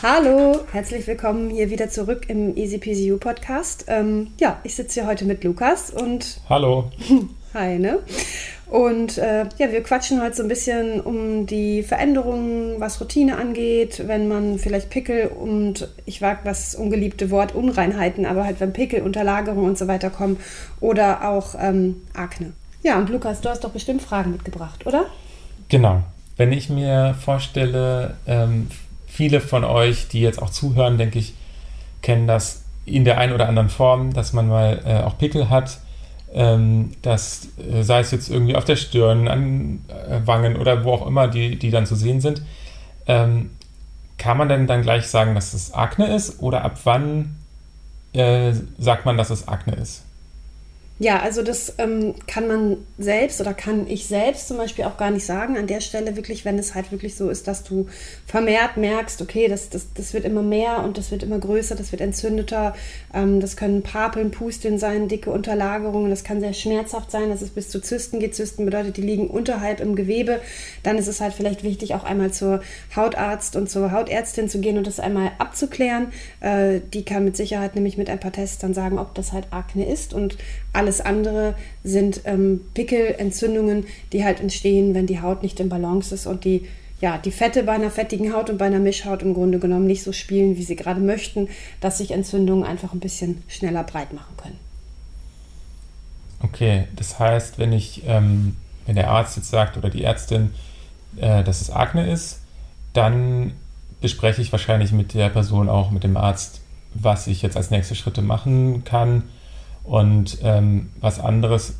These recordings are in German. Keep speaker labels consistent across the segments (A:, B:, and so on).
A: Hallo, herzlich willkommen hier wieder zurück im Easy You Podcast. Ähm, ja, ich sitze hier heute mit Lukas und.
B: Hallo.
A: Hi, ne? Und äh, ja, wir quatschen heute so ein bisschen um die Veränderungen, was Routine angeht, wenn man vielleicht Pickel und ich wage das ungeliebte Wort Unreinheiten, aber halt wenn Pickel, Unterlagerung und so weiter kommen oder auch ähm, Akne. Ja, und Lukas, du hast doch bestimmt Fragen mitgebracht, oder?
B: Genau. Wenn ich mir vorstelle, ähm, viele von euch, die jetzt auch zuhören, denke ich, kennen das in der einen oder anderen Form, dass man mal äh, auch Pickel hat. Ähm, dass, äh, sei es jetzt irgendwie auf der Stirn, an äh, Wangen oder wo auch immer, die, die dann zu sehen sind. Ähm, kann man denn dann gleich sagen, dass es Akne ist oder ab wann äh, sagt man, dass es Akne ist?
A: Ja, also das ähm, kann man selbst oder kann ich selbst zum Beispiel auch gar nicht sagen. An der Stelle wirklich, wenn es halt wirklich so ist, dass du vermehrt merkst, okay, das, das, das wird immer mehr und das wird immer größer, das wird entzündeter. Ähm, das können Papeln, Pusteln sein, dicke Unterlagerungen. Das kann sehr schmerzhaft sein, dass es bis zu Zysten geht. Zysten bedeutet, die liegen unterhalb im Gewebe. Dann ist es halt vielleicht wichtig, auch einmal zur Hautarzt und zur Hautärztin zu gehen und das einmal abzuklären. Äh, die kann mit Sicherheit nämlich mit ein paar Tests dann sagen, ob das halt Akne ist und alles andere sind ähm, Pickel, Entzündungen, die halt entstehen, wenn die Haut nicht in Balance ist und die, ja, die Fette bei einer fettigen Haut und bei einer Mischhaut im Grunde genommen nicht so spielen, wie sie gerade möchten, dass sich Entzündungen einfach ein bisschen schneller breit machen können.
B: Okay, das heißt, wenn ich, ähm, wenn der Arzt jetzt sagt oder die Ärztin, äh, dass es Akne ist, dann bespreche ich wahrscheinlich mit der Person auch, mit dem Arzt, was ich jetzt als nächste Schritte machen kann, und ähm, was anderes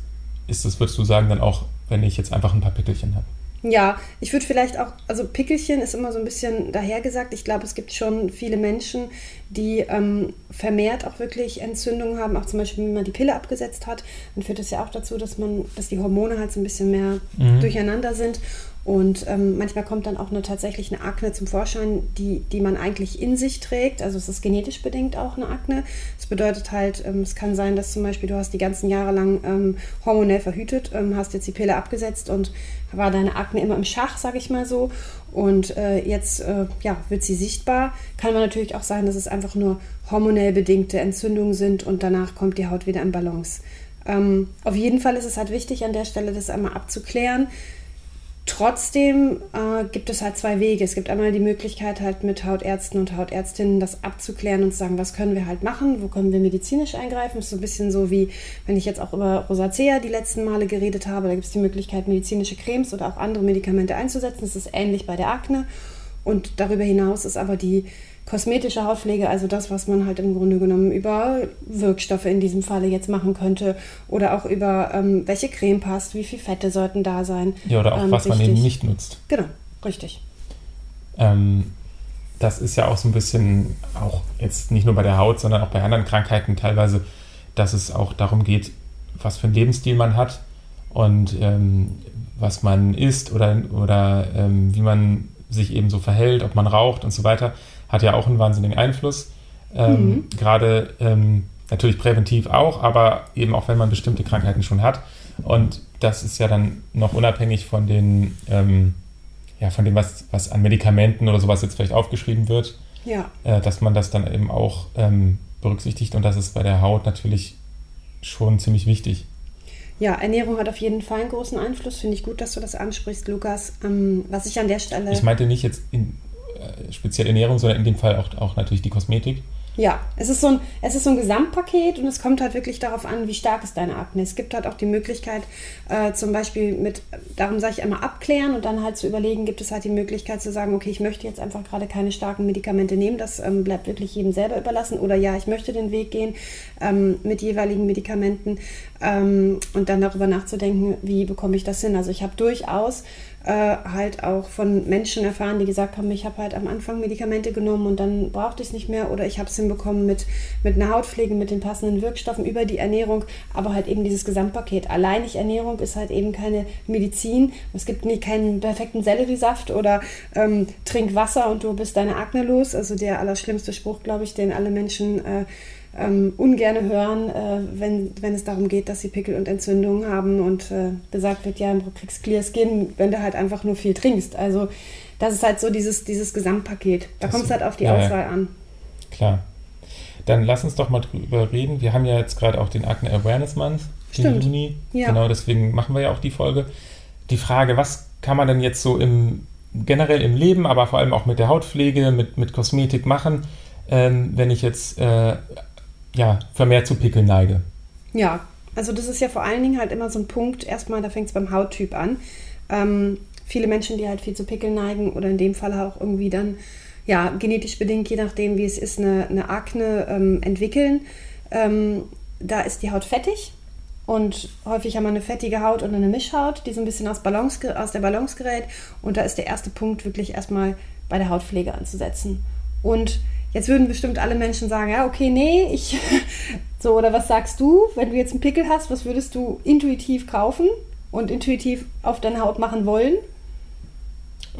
B: ist es, würdest du sagen, dann auch, wenn ich jetzt einfach ein paar Pickelchen habe?
A: Ja, ich würde vielleicht auch, also Pickelchen ist immer so ein bisschen dahergesagt. Ich glaube, es gibt schon viele Menschen, die ähm, vermehrt auch wirklich Entzündungen haben, auch zum Beispiel, wenn man die Pille abgesetzt hat, dann führt das ja auch dazu, dass man, dass die Hormone halt so ein bisschen mehr mhm. durcheinander sind. Und ähm, manchmal kommt dann auch eine, tatsächlich eine Akne zum Vorschein, die, die man eigentlich in sich trägt. Also es ist genetisch bedingt auch eine Akne. Das bedeutet halt, ähm, es kann sein, dass zum Beispiel du hast die ganzen Jahre lang ähm, hormonell verhütet, ähm, hast jetzt die Pille abgesetzt und war deine Akne immer im Schach, sag ich mal so. Und äh, jetzt äh, ja, wird sie sichtbar. Kann man natürlich auch sagen, dass es einfach nur hormonell bedingte Entzündungen sind und danach kommt die Haut wieder in Balance. Ähm, auf jeden Fall ist es halt wichtig, an der Stelle das einmal abzuklären Trotzdem äh, gibt es halt zwei Wege. Es gibt einmal die Möglichkeit, halt mit Hautärzten und Hautärztinnen das abzuklären und zu sagen, was können wir halt machen, wo können wir medizinisch eingreifen. Das ist so ein bisschen so wie, wenn ich jetzt auch über Rosacea die letzten Male geredet habe, da gibt es die Möglichkeit, medizinische Cremes oder auch andere Medikamente einzusetzen. Das ist ähnlich bei der Akne. Und darüber hinaus ist aber die kosmetische Hautpflege, also das, was man halt im Grunde genommen über Wirkstoffe in diesem Falle jetzt machen könnte oder auch über ähm, welche Creme passt, wie viel Fette sollten da sein.
B: Ja, oder auch ähm, was richtig. man eben nicht nutzt.
A: Genau, richtig.
B: Ähm, das ist ja auch so ein bisschen, auch jetzt nicht nur bei der Haut, sondern auch bei anderen Krankheiten teilweise, dass es auch darum geht, was für einen Lebensstil man hat und ähm, was man isst oder, oder ähm, wie man sich eben so verhält, ob man raucht und so weiter hat ja auch einen wahnsinnigen Einfluss. Ähm, mhm. Gerade ähm, natürlich präventiv auch, aber eben auch wenn man bestimmte Krankheiten schon hat. Und das ist ja dann noch unabhängig von den, ähm, ja, von dem, was, was an Medikamenten oder sowas jetzt vielleicht aufgeschrieben wird.
A: Ja.
B: Äh, dass man das dann eben auch ähm, berücksichtigt und das ist bei der Haut natürlich schon ziemlich wichtig.
A: Ja, Ernährung hat auf jeden Fall einen großen Einfluss. Finde ich gut, dass du das ansprichst, Lukas. Ähm, was ich an der Stelle.
B: Ich meinte nicht jetzt in, speziell Ernährung, sondern in dem Fall auch, auch natürlich die Kosmetik.
A: Ja, es ist, so ein, es ist so ein Gesamtpaket und es kommt halt wirklich darauf an, wie stark ist deine Akne. Es gibt halt auch die Möglichkeit, äh, zum Beispiel mit, darum sage ich einmal abklären und dann halt zu überlegen, gibt es halt die Möglichkeit zu sagen, okay, ich möchte jetzt einfach gerade keine starken Medikamente nehmen, das ähm, bleibt wirklich jedem selber überlassen. Oder ja, ich möchte den Weg gehen ähm, mit jeweiligen Medikamenten ähm, und dann darüber nachzudenken, wie bekomme ich das hin. Also ich habe durchaus äh, halt auch von Menschen erfahren, die gesagt haben, ich habe halt am Anfang Medikamente genommen und dann brauchte ich es nicht mehr oder ich habe es hinbekommen mit, mit einer Hautpflege, mit den passenden Wirkstoffen über die Ernährung, aber halt eben dieses Gesamtpaket. Alleinig Ernährung ist halt eben keine Medizin. Es gibt nie keinen perfekten Selleriesaft oder ähm, trink Wasser und du bist deine Akne los. Also der allerschlimmste Spruch, glaube ich, den alle Menschen äh, ähm, ungern hören, äh, wenn, wenn es darum geht, dass sie Pickel und Entzündungen haben und äh, gesagt wird, ja, du kriegst Clear Skin, wenn du halt einfach nur viel trinkst. Also das ist halt so dieses, dieses Gesamtpaket. Da kommt es halt auf die ja, Auswahl an.
B: Klar. Dann lass uns doch mal drüber reden. Wir haben ja jetzt gerade auch den Acne Awareness Month im Juni. Ja. Genau, deswegen machen wir ja auch die Folge. Die Frage, was kann man denn jetzt so im generell im Leben, aber vor allem auch mit der Hautpflege, mit, mit Kosmetik machen, ähm, wenn ich jetzt äh, ja, vermehrt zu Pickeln neige?
A: Ja, also das ist ja vor allen Dingen halt immer so ein Punkt, erstmal, da fängt es beim Hauttyp an. Ähm, viele Menschen, die halt viel zu Pickeln neigen oder in dem Fall auch irgendwie dann, ja, genetisch bedingt, je nachdem wie es ist, eine, eine Akne ähm, entwickeln. Ähm, da ist die Haut fettig und häufig haben wir eine fettige Haut und eine Mischhaut, die so ein bisschen aus, Balance, aus der Balance gerät. Und da ist der erste Punkt wirklich erstmal bei der Hautpflege anzusetzen. Und jetzt würden bestimmt alle Menschen sagen, ja, okay, nee, ich, so, oder was sagst du, wenn du jetzt einen Pickel hast, was würdest du intuitiv kaufen und intuitiv auf deine Haut machen wollen?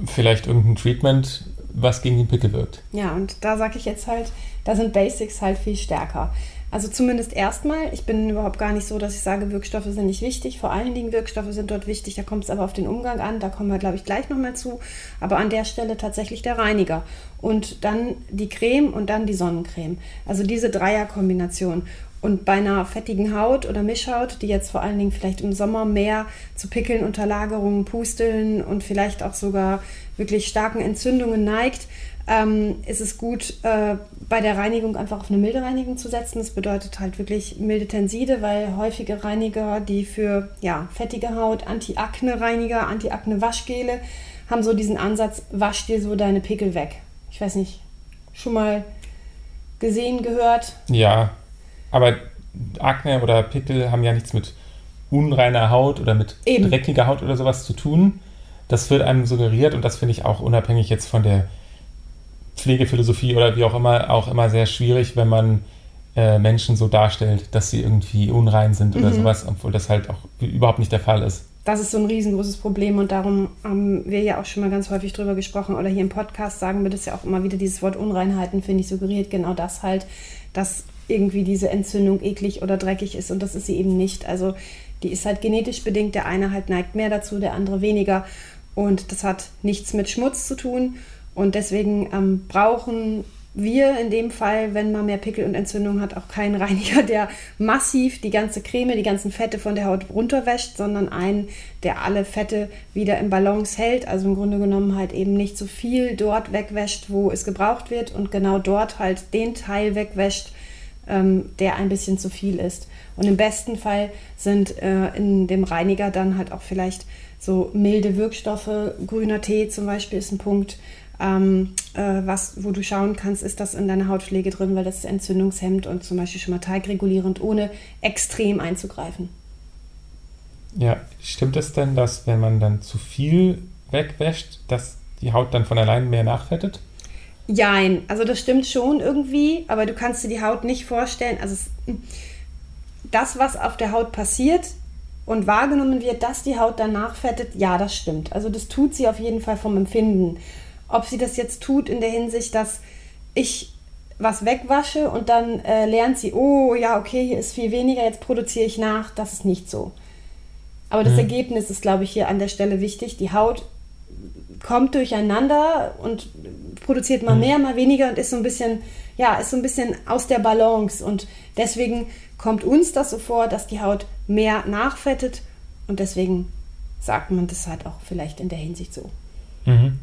B: Vielleicht irgendein Treatment, was gegen den Pickel wirkt.
A: Ja, und da sage ich jetzt halt, da sind Basics halt viel stärker. Also zumindest erstmal. Ich bin überhaupt gar nicht so, dass ich sage, Wirkstoffe sind nicht wichtig. Vor allen Dingen Wirkstoffe sind dort wichtig. Da kommt es aber auf den Umgang an. Da kommen wir, glaube ich, gleich nochmal zu. Aber an der Stelle tatsächlich der Reiniger. Und dann die Creme und dann die Sonnencreme. Also diese Dreierkombination. Und bei einer fettigen Haut oder Mischhaut, die jetzt vor allen Dingen vielleicht im Sommer mehr zu Pickeln, Unterlagerungen, Pusteln und vielleicht auch sogar wirklich starken Entzündungen neigt, ähm, ist es gut, äh, bei der Reinigung einfach auf eine milde Reinigung zu setzen. Das bedeutet halt wirklich milde Tenside, weil häufige Reiniger, die für ja, fettige Haut, Anti-Akne-Reiniger, Anti-Akne-Waschgele, haben so diesen Ansatz, wasch dir so deine Pickel weg. Ich weiß nicht, schon mal gesehen, gehört?
B: Ja, aber Akne oder Pickel haben ja nichts mit unreiner Haut oder mit Eben. dreckiger Haut oder sowas zu tun. Das wird einem suggeriert und das finde ich auch unabhängig jetzt von der Pflegephilosophie oder wie auch immer auch immer sehr schwierig, wenn man äh, Menschen so darstellt, dass sie irgendwie unrein sind oder mhm. sowas, obwohl das halt auch überhaupt nicht der Fall ist.
A: Das ist so ein riesengroßes Problem und darum haben wir ja auch schon mal ganz häufig drüber gesprochen oder hier im Podcast sagen wir das ja auch immer wieder, dieses Wort Unreinheiten, finde ich, suggeriert genau das halt, dass irgendwie diese Entzündung eklig oder dreckig ist und das ist sie eben nicht. Also die ist halt genetisch bedingt, der eine halt neigt mehr dazu, der andere weniger und das hat nichts mit Schmutz zu tun und deswegen ähm, brauchen wir in dem Fall, wenn man mehr Pickel und Entzündung hat, auch keinen Reiniger, der massiv die ganze Creme, die ganzen Fette von der Haut runterwäscht, sondern einen, der alle Fette wieder im Balance hält. Also im Grunde genommen halt eben nicht so viel dort wegwäscht, wo es gebraucht wird und genau dort halt den Teil wegwäscht, ähm, der ein bisschen zu viel ist. Und im besten Fall sind äh, in dem Reiniger dann halt auch vielleicht so milde Wirkstoffe. Grüner Tee zum Beispiel ist ein Punkt ähm, äh, was, wo du schauen kannst, ist das in deiner Hautpflege drin, weil das ist entzündungshemmend und zum Beispiel schon mal teigregulierend, ohne extrem einzugreifen.
B: Ja, stimmt es denn, dass wenn man dann zu viel wegwäscht, dass die Haut dann von allein mehr nachfettet?
A: Jein, also das stimmt schon irgendwie, aber du kannst dir die Haut nicht vorstellen. Also es, das, was auf der Haut passiert und wahrgenommen wird, dass die Haut dann nachfettet, ja, das stimmt. Also das tut sie auf jeden Fall vom Empfinden. Ob sie das jetzt tut in der Hinsicht, dass ich was wegwasche und dann äh, lernt sie, oh ja, okay, hier ist viel weniger, jetzt produziere ich nach, das ist nicht so. Aber das mhm. Ergebnis ist, glaube ich, hier an der Stelle wichtig. Die Haut kommt durcheinander und produziert mal mhm. mehr, mal weniger und ist so ein bisschen, ja, ist so ein bisschen aus der Balance. Und deswegen kommt uns das so vor, dass die Haut mehr nachfettet und deswegen sagt man das halt auch vielleicht in der Hinsicht so.
B: Mhm.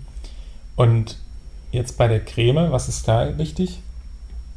B: Und jetzt bei der Creme, was ist da wichtig?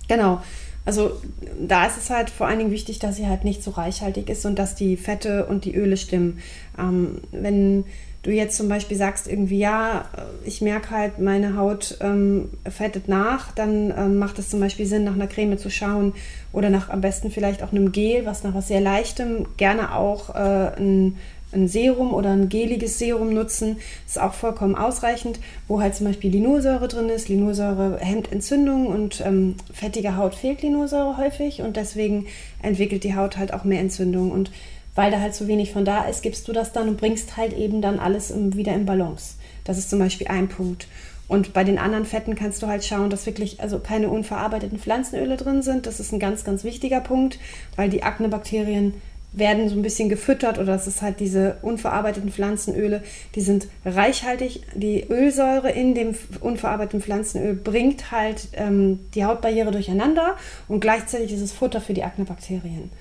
A: Genau. Also da ist es halt vor allen Dingen wichtig, dass sie halt nicht so reichhaltig ist und dass die Fette und die Öle stimmen. Ähm, wenn du jetzt zum Beispiel sagst, irgendwie, ja, ich merke halt, meine Haut ähm, fettet nach, dann ähm, macht es zum Beispiel Sinn, nach einer Creme zu schauen oder nach am besten vielleicht auch einem Gel, was nach was sehr Leichtem, gerne auch äh, ein ein Serum oder ein geliges Serum nutzen, ist auch vollkommen ausreichend, wo halt zum Beispiel Linolsäure drin ist. Linolsäure hemmt Entzündungen und ähm, fettige Haut fehlt Linolsäure häufig und deswegen entwickelt die Haut halt auch mehr Entzündung. Und weil da halt so wenig von da ist, gibst du das dann und bringst halt eben dann alles wieder in Balance. Das ist zum Beispiel ein Punkt. Und bei den anderen Fetten kannst du halt schauen, dass wirklich also keine unverarbeiteten Pflanzenöle drin sind. Das ist ein ganz, ganz wichtiger Punkt, weil die Aknebakterien werden so ein bisschen gefüttert oder das ist halt diese unverarbeiteten Pflanzenöle, die sind reichhaltig. Die Ölsäure in dem unverarbeiteten Pflanzenöl bringt halt ähm, die Hautbarriere durcheinander und gleichzeitig ist es Futter für die Aknebakterien.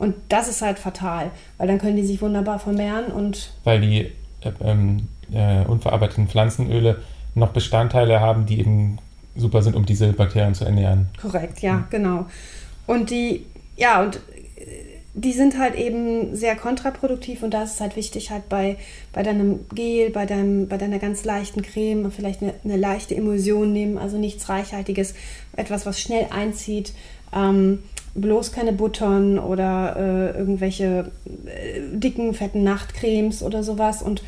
A: Und das ist halt fatal, weil dann können die sich wunderbar vermehren und.
B: Weil die äh, ähm, äh, unverarbeiteten Pflanzenöle noch Bestandteile haben, die eben super sind, um diese Bakterien zu ernähren.
A: Korrekt, ja, mhm. genau. Und die, ja, und die sind halt eben sehr kontraproduktiv und da ist es halt wichtig, halt bei, bei deinem Gel, bei, deinem, bei deiner ganz leichten Creme vielleicht eine, eine leichte Emulsion nehmen, also nichts Reichhaltiges, etwas, was schnell einzieht. Ähm, bloß keine Buttern oder äh, irgendwelche äh, dicken, fetten Nachtcremes oder sowas und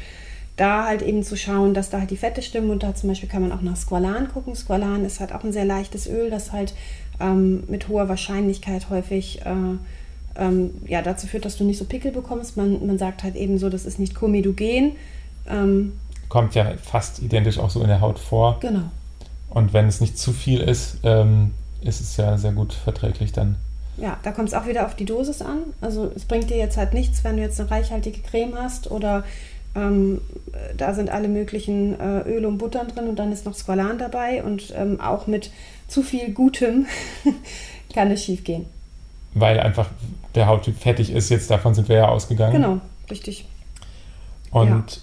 A: da halt eben zu schauen, dass da halt die Fette stimmen und da zum Beispiel kann man auch nach Squalan gucken. Squalan ist halt auch ein sehr leichtes Öl, das halt ähm, mit hoher Wahrscheinlichkeit häufig äh, ähm, ja, dazu führt, dass du nicht so Pickel bekommst. Man, man sagt halt eben so, das ist nicht komedogen. Ähm,
B: Kommt ja fast identisch auch so in der Haut vor.
A: Genau.
B: Und wenn es nicht zu viel ist, ähm, ist es ja sehr gut verträglich dann.
A: Ja, da kommt es auch wieder auf die Dosis an. Also es bringt dir jetzt halt nichts, wenn du jetzt eine reichhaltige Creme hast oder ähm, da sind alle möglichen äh, Öle und Buttern drin und dann ist noch Squalan dabei und ähm, auch mit zu viel Gutem kann es schief gehen
B: weil einfach der Hauttyp fettig ist. Jetzt davon sind wir ja ausgegangen.
A: Genau, richtig.
B: Und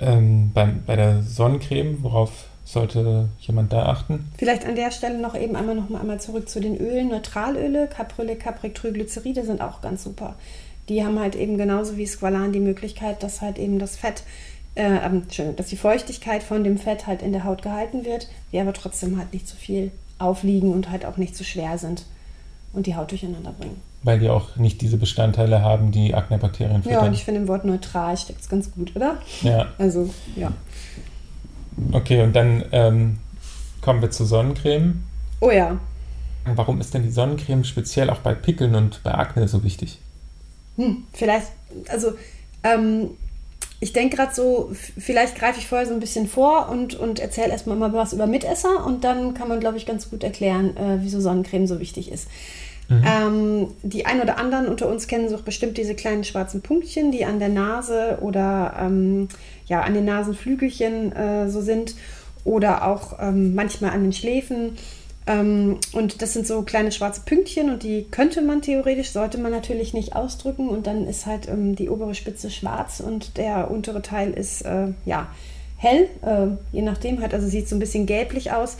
B: ja. ähm, bei, bei der Sonnencreme, worauf sollte jemand da achten?
A: Vielleicht an der Stelle noch eben einmal noch mal einmal zurück zu den Ölen. Neutralöle, Caprylé, Caprictriglyceride sind auch ganz super. Die haben halt eben genauso wie Squalan die Möglichkeit, dass halt eben das Fett, äh, dass die Feuchtigkeit von dem Fett halt in der Haut gehalten wird, die aber trotzdem halt nicht zu viel aufliegen und halt auch nicht zu schwer sind und die Haut durcheinander bringen.
B: Weil die auch nicht diese Bestandteile haben, die Aknebakterien füttern.
A: Ja, und ich finde im Wort neutral steckt es ganz gut, oder?
B: Ja.
A: Also, ja.
B: Okay, und dann ähm, kommen wir zur Sonnencreme.
A: Oh ja.
B: Warum ist denn die Sonnencreme speziell auch bei Pickeln und bei Akne so wichtig?
A: Hm, vielleicht, also ähm, ich denke gerade so, vielleicht greife ich vorher so ein bisschen vor und, und erzähle erstmal mal was über Mitesser und dann kann man, glaube ich, ganz gut erklären, äh, wieso Sonnencreme so wichtig ist. Mhm. Ähm, die ein oder anderen unter uns kennen so bestimmt diese kleinen schwarzen Punktchen, die an der Nase oder ähm, ja, an den Nasenflügelchen äh, so sind oder auch ähm, manchmal an den Schläfen. Ähm, und das sind so kleine schwarze Pünktchen und die könnte man theoretisch, sollte man natürlich nicht ausdrücken und dann ist halt ähm, die obere Spitze schwarz und der untere Teil ist äh, ja hell, äh, je nachdem halt, also sieht so ein bisschen gelblich aus.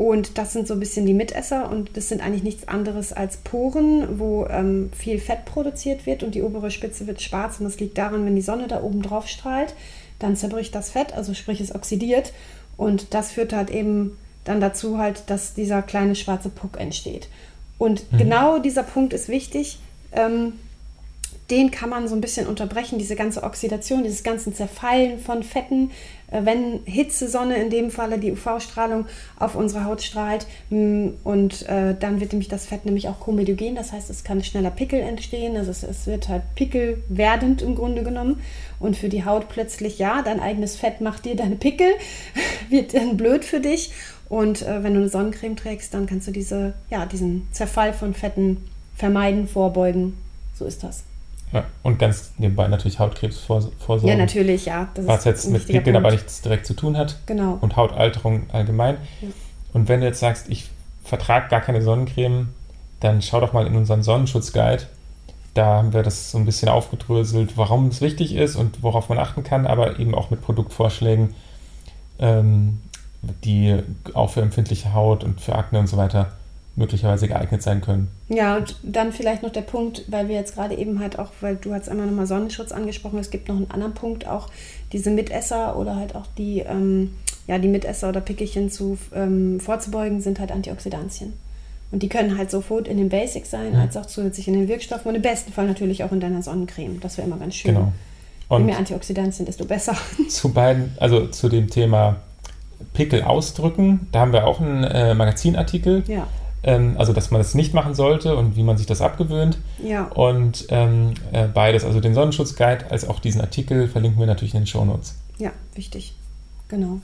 A: Und das sind so ein bisschen die Mitesser und das sind eigentlich nichts anderes als Poren, wo ähm, viel Fett produziert wird und die obere Spitze wird schwarz und das liegt daran, wenn die Sonne da oben drauf strahlt, dann zerbricht das Fett, also sprich es oxidiert und das führt halt eben dann dazu halt, dass dieser kleine schwarze Puck entsteht. Und mhm. genau dieser Punkt ist wichtig. Ähm, den kann man so ein bisschen unterbrechen, diese ganze Oxidation, dieses ganze Zerfallen von Fetten, äh, wenn Hitze, Sonne in dem Falle, die UV-Strahlung auf unsere Haut strahlt mm, und äh, dann wird nämlich das Fett nämlich auch komedogen, das heißt, es kann schneller Pickel entstehen, also es, es wird halt Pickel werdend im Grunde genommen. Und für die Haut plötzlich, ja, dein eigenes Fett macht dir deine Pickel, wird dann blöd für dich. Und äh, wenn du eine Sonnencreme trägst, dann kannst du diese, ja, diesen Zerfall von Fetten vermeiden, vorbeugen. So ist das.
B: Ja, und ganz nebenbei natürlich Hautkrebs vorsorgen.
A: Ja, natürlich, ja.
B: Das was jetzt mit Pickeln aber nichts direkt zu tun hat.
A: Genau.
B: Und Hautalterung allgemein. Ja. Und wenn du jetzt sagst, ich vertrage gar keine Sonnencreme, dann schau doch mal in unseren Sonnenschutzguide. Da haben wir das so ein bisschen aufgedröselt, warum es wichtig ist und worauf man achten kann, aber eben auch mit Produktvorschlägen, ähm, die auch für empfindliche Haut und für Akne und so weiter möglicherweise geeignet sein können.
A: Ja, und dann vielleicht noch der Punkt, weil wir jetzt gerade eben halt auch, weil du hast einmal nochmal Sonnenschutz angesprochen, es gibt noch einen anderen Punkt, auch diese Mitesser oder halt auch die, ähm, ja, die Mitesser oder Pickelchen zu, ähm, vorzubeugen, sind halt Antioxidantien. Und die können halt sowohl in den Basics sein, mhm. als auch zusätzlich in den Wirkstoffen und im besten Fall natürlich auch in deiner Sonnencreme. Das wäre immer ganz schön.
B: Genau.
A: Und Je mehr Antioxidantien, desto besser.
B: Zu beiden, also zu dem Thema Pickel ausdrücken. Da haben wir auch einen äh, Magazinartikel.
A: Ja.
B: Ähm, also, dass man das nicht machen sollte und wie man sich das abgewöhnt.
A: Ja.
B: Und ähm, äh, beides, also den Sonnenschutzguide als auch diesen Artikel, verlinken wir natürlich in den Show Notes.
A: Ja, wichtig. Genau.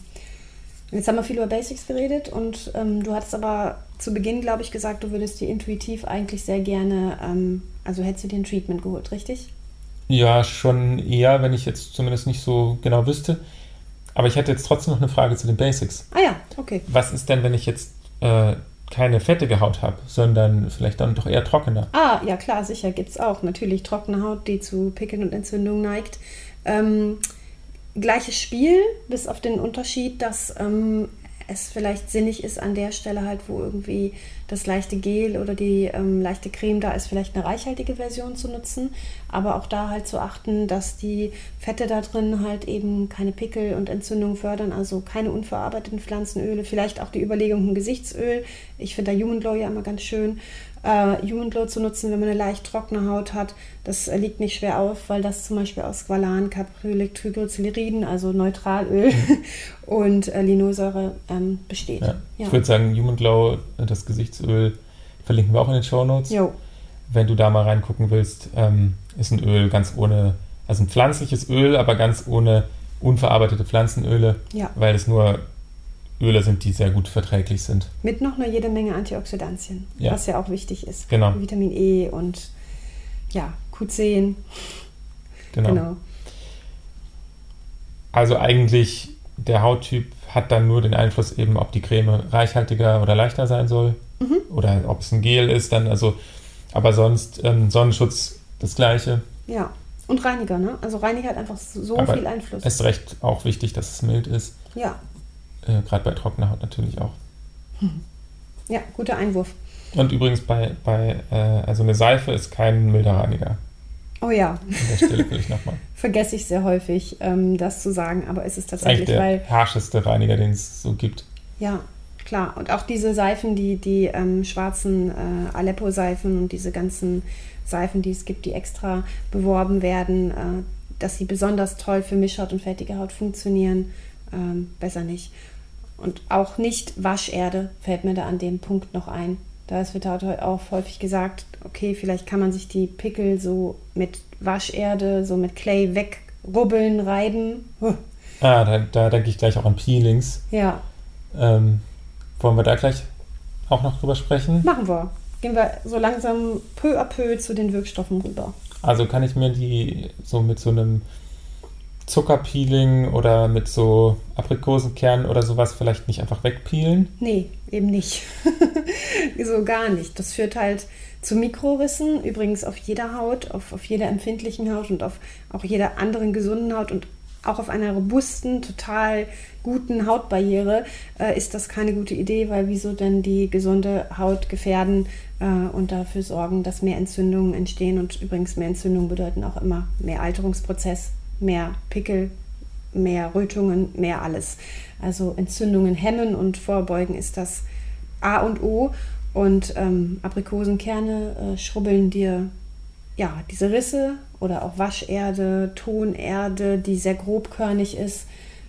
A: Jetzt haben wir viel über Basics geredet und ähm, du hattest aber zu Beginn, glaube ich, gesagt, du würdest dir intuitiv eigentlich sehr gerne, ähm, also hättest du dir ein Treatment geholt, richtig?
B: Ja, schon eher, wenn ich jetzt zumindest nicht so genau wüsste. Aber ich hätte jetzt trotzdem noch eine Frage zu den Basics.
A: Ah ja, okay.
B: Was ist denn, wenn ich jetzt äh, keine fettige Haut habe, sondern vielleicht dann doch eher trockene?
A: Ah, ja klar, sicher gibt es auch. Natürlich trockene Haut, die zu Pickeln und Entzündungen neigt. Ähm, gleiches Spiel, bis auf den Unterschied, dass ähm, es vielleicht sinnig ist an der Stelle halt, wo irgendwie das leichte Gel oder die ähm, leichte Creme da ist, vielleicht eine reichhaltige Version zu nutzen. Aber auch da halt zu achten, dass die Fette da drin halt eben keine Pickel und Entzündungen fördern, also keine unverarbeiteten Pflanzenöle, vielleicht auch die Überlegung ein Gesichtsöl. Ich finde da Human Glow ja immer ganz schön äh, Human Glow zu nutzen, wenn man eine leicht trockene Haut hat. Das äh, liegt nicht schwer auf, weil das zum Beispiel aus Squalan, Caprylic, Triglyceriden, also Neutralöl und äh, Linosäure ähm, besteht. Ja.
B: Ja. Ich würde sagen, Human Glow, das Gesichtsöl, verlinken wir auch in den Show Notes. Wenn du da mal reingucken willst, ähm, ist ein Öl ganz ohne, also ein pflanzliches Öl, aber ganz ohne unverarbeitete Pflanzenöle,
A: ja.
B: weil es nur Öle sind, die sehr gut verträglich sind.
A: Mit noch eine jede Menge Antioxidantien, ja. was ja auch wichtig ist.
B: Genau.
A: Vitamin E und ja, Q10.
B: Genau. genau. Also eigentlich der Hauttyp hat dann nur den Einfluss eben, ob die Creme reichhaltiger oder leichter sein soll mhm. oder ob es ein Gel ist dann, also aber sonst ähm, Sonnenschutz das gleiche.
A: Ja, und Reiniger, ne? Also Reiniger hat einfach so aber viel Einfluss.
B: Es ist recht auch wichtig, dass es mild ist.
A: Ja,
B: äh, Gerade bei trockener Haut natürlich auch.
A: Ja, guter Einwurf.
B: Und übrigens bei, bei äh, also eine Seife ist kein milder Reiniger.
A: Oh ja.
B: An der Stelle vielleicht nochmal.
A: Vergesse ich sehr häufig, ähm, das zu sagen, aber es ist tatsächlich,
B: ist
A: weil.
B: Der harscheste Reiniger, den es so gibt.
A: Ja, klar. Und auch diese Seifen, die, die ähm, schwarzen äh, Aleppo-Seifen und diese ganzen Seifen, die es gibt, die extra beworben werden, äh, dass sie besonders toll für Mischhaut und fettige Haut funktionieren, ähm, besser nicht. Und auch nicht Wascherde fällt mir da an dem Punkt noch ein. Da wird halt auch häufig gesagt, okay, vielleicht kann man sich die Pickel so mit Wascherde, so mit Clay wegrubbeln, reiben.
B: Ah, da, da denke ich gleich auch an Peelings.
A: Ja.
B: Ähm, wollen wir da gleich auch noch drüber sprechen?
A: Machen wir. Gehen wir so langsam peu à peu zu den Wirkstoffen rüber.
B: Also kann ich mir die so mit so einem Zuckerpeeling oder mit so Aprikosenkernen oder sowas vielleicht nicht einfach wegpeelen?
A: Nee, eben nicht. so gar nicht. Das führt halt zu Mikrorissen, übrigens auf jeder Haut, auf, auf jeder empfindlichen Haut und auf auch jeder anderen gesunden Haut und auch auf einer robusten, total guten Hautbarriere äh, ist das keine gute Idee, weil wieso denn die gesunde Haut gefährden äh, und dafür sorgen, dass mehr Entzündungen entstehen und übrigens mehr Entzündungen bedeuten auch immer mehr Alterungsprozess, mehr Pickel, mehr Rötungen, mehr alles. Also Entzündungen hemmen und vorbeugen ist das A und O. Und ähm, Aprikosenkerne äh, schrubbeln dir ja, diese Risse oder auch Wascherde, Tonerde, die sehr grobkörnig ist,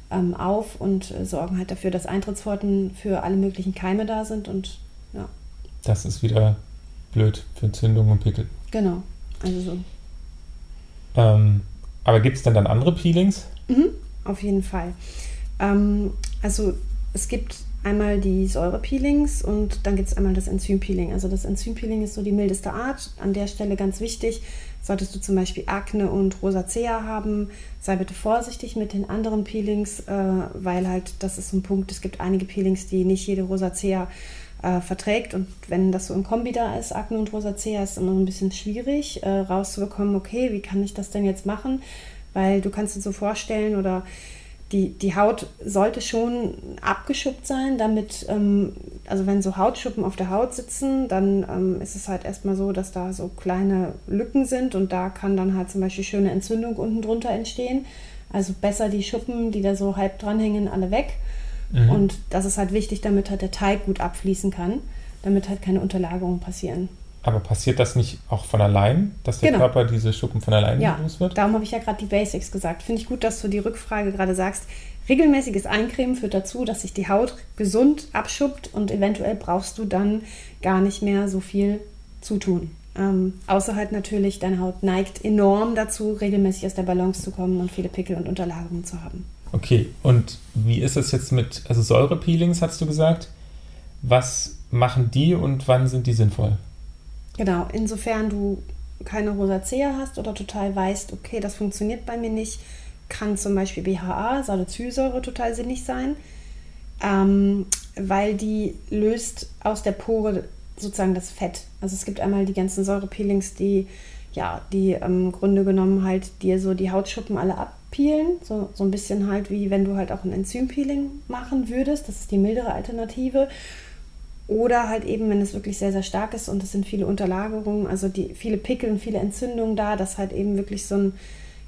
A: ähm, auf und äh, sorgen halt dafür, dass Eintrittspforten für alle möglichen Keime da sind. Und ja.
B: Das ist wieder blöd für Entzündungen und Pickel.
A: Genau. Also so.
B: Ähm, aber gibt es denn dann andere Peelings?
A: Mhm, auf jeden Fall. Ähm, also es gibt einmal die Säurepeelings und dann gibt es einmal das Enzympeeling. Also das Enzympeeling ist so die mildeste Art. An der Stelle ganz wichtig, solltest du zum Beispiel Akne und Rosacea haben, sei bitte vorsichtig mit den anderen Peelings, äh, weil halt das ist ein Punkt, es gibt einige Peelings, die nicht jede Rosacea äh, verträgt. Und wenn das so im Kombi da ist, Akne und Rosacea, ist immer so ein bisschen schwierig äh, rauszubekommen, okay, wie kann ich das denn jetzt machen? Weil du kannst dir so vorstellen oder die, die Haut sollte schon abgeschuppt sein, damit, ähm, also wenn so Hautschuppen auf der Haut sitzen, dann ähm, ist es halt erstmal so, dass da so kleine Lücken sind und da kann dann halt zum Beispiel schöne Entzündung unten drunter entstehen. Also besser die Schuppen, die da so halb dranhängen, alle weg. Mhm. Und das ist halt wichtig, damit halt der Teig gut abfließen kann, damit halt keine Unterlagerungen passieren.
B: Aber passiert das nicht auch von allein, dass der genau. Körper diese Schuppen von allein
A: ja, los wird? Darum habe ich ja gerade die Basics gesagt. Finde ich gut, dass du die Rückfrage gerade sagst. Regelmäßiges Eincremen führt dazu, dass sich die Haut gesund abschuppt und eventuell brauchst du dann gar nicht mehr so viel zutun. Ähm, außer halt natürlich, deine Haut neigt enorm dazu, regelmäßig aus der Balance zu kommen und viele Pickel und Unterlagerungen zu haben.
B: Okay, und wie ist es jetzt mit, also Säurepeelings hast du gesagt? Was machen die und wann sind die sinnvoll?
A: Genau, insofern du keine Rosacea hast oder total weißt, okay, das funktioniert bei mir nicht, kann zum Beispiel BHA, Salicylsäure, total sinnig sein, ähm, weil die löst aus der Pore sozusagen das Fett. Also es gibt einmal die ganzen Säurepeelings, die ja, die im Grunde genommen halt dir so die Hautschuppen alle abpeelen. So, so ein bisschen halt wie wenn du halt auch ein Enzympeeling machen würdest. Das ist die mildere Alternative. Oder halt eben, wenn es wirklich sehr, sehr stark ist und es sind viele Unterlagerungen, also die viele Pickel und viele Entzündungen da, dass halt eben wirklich so ein,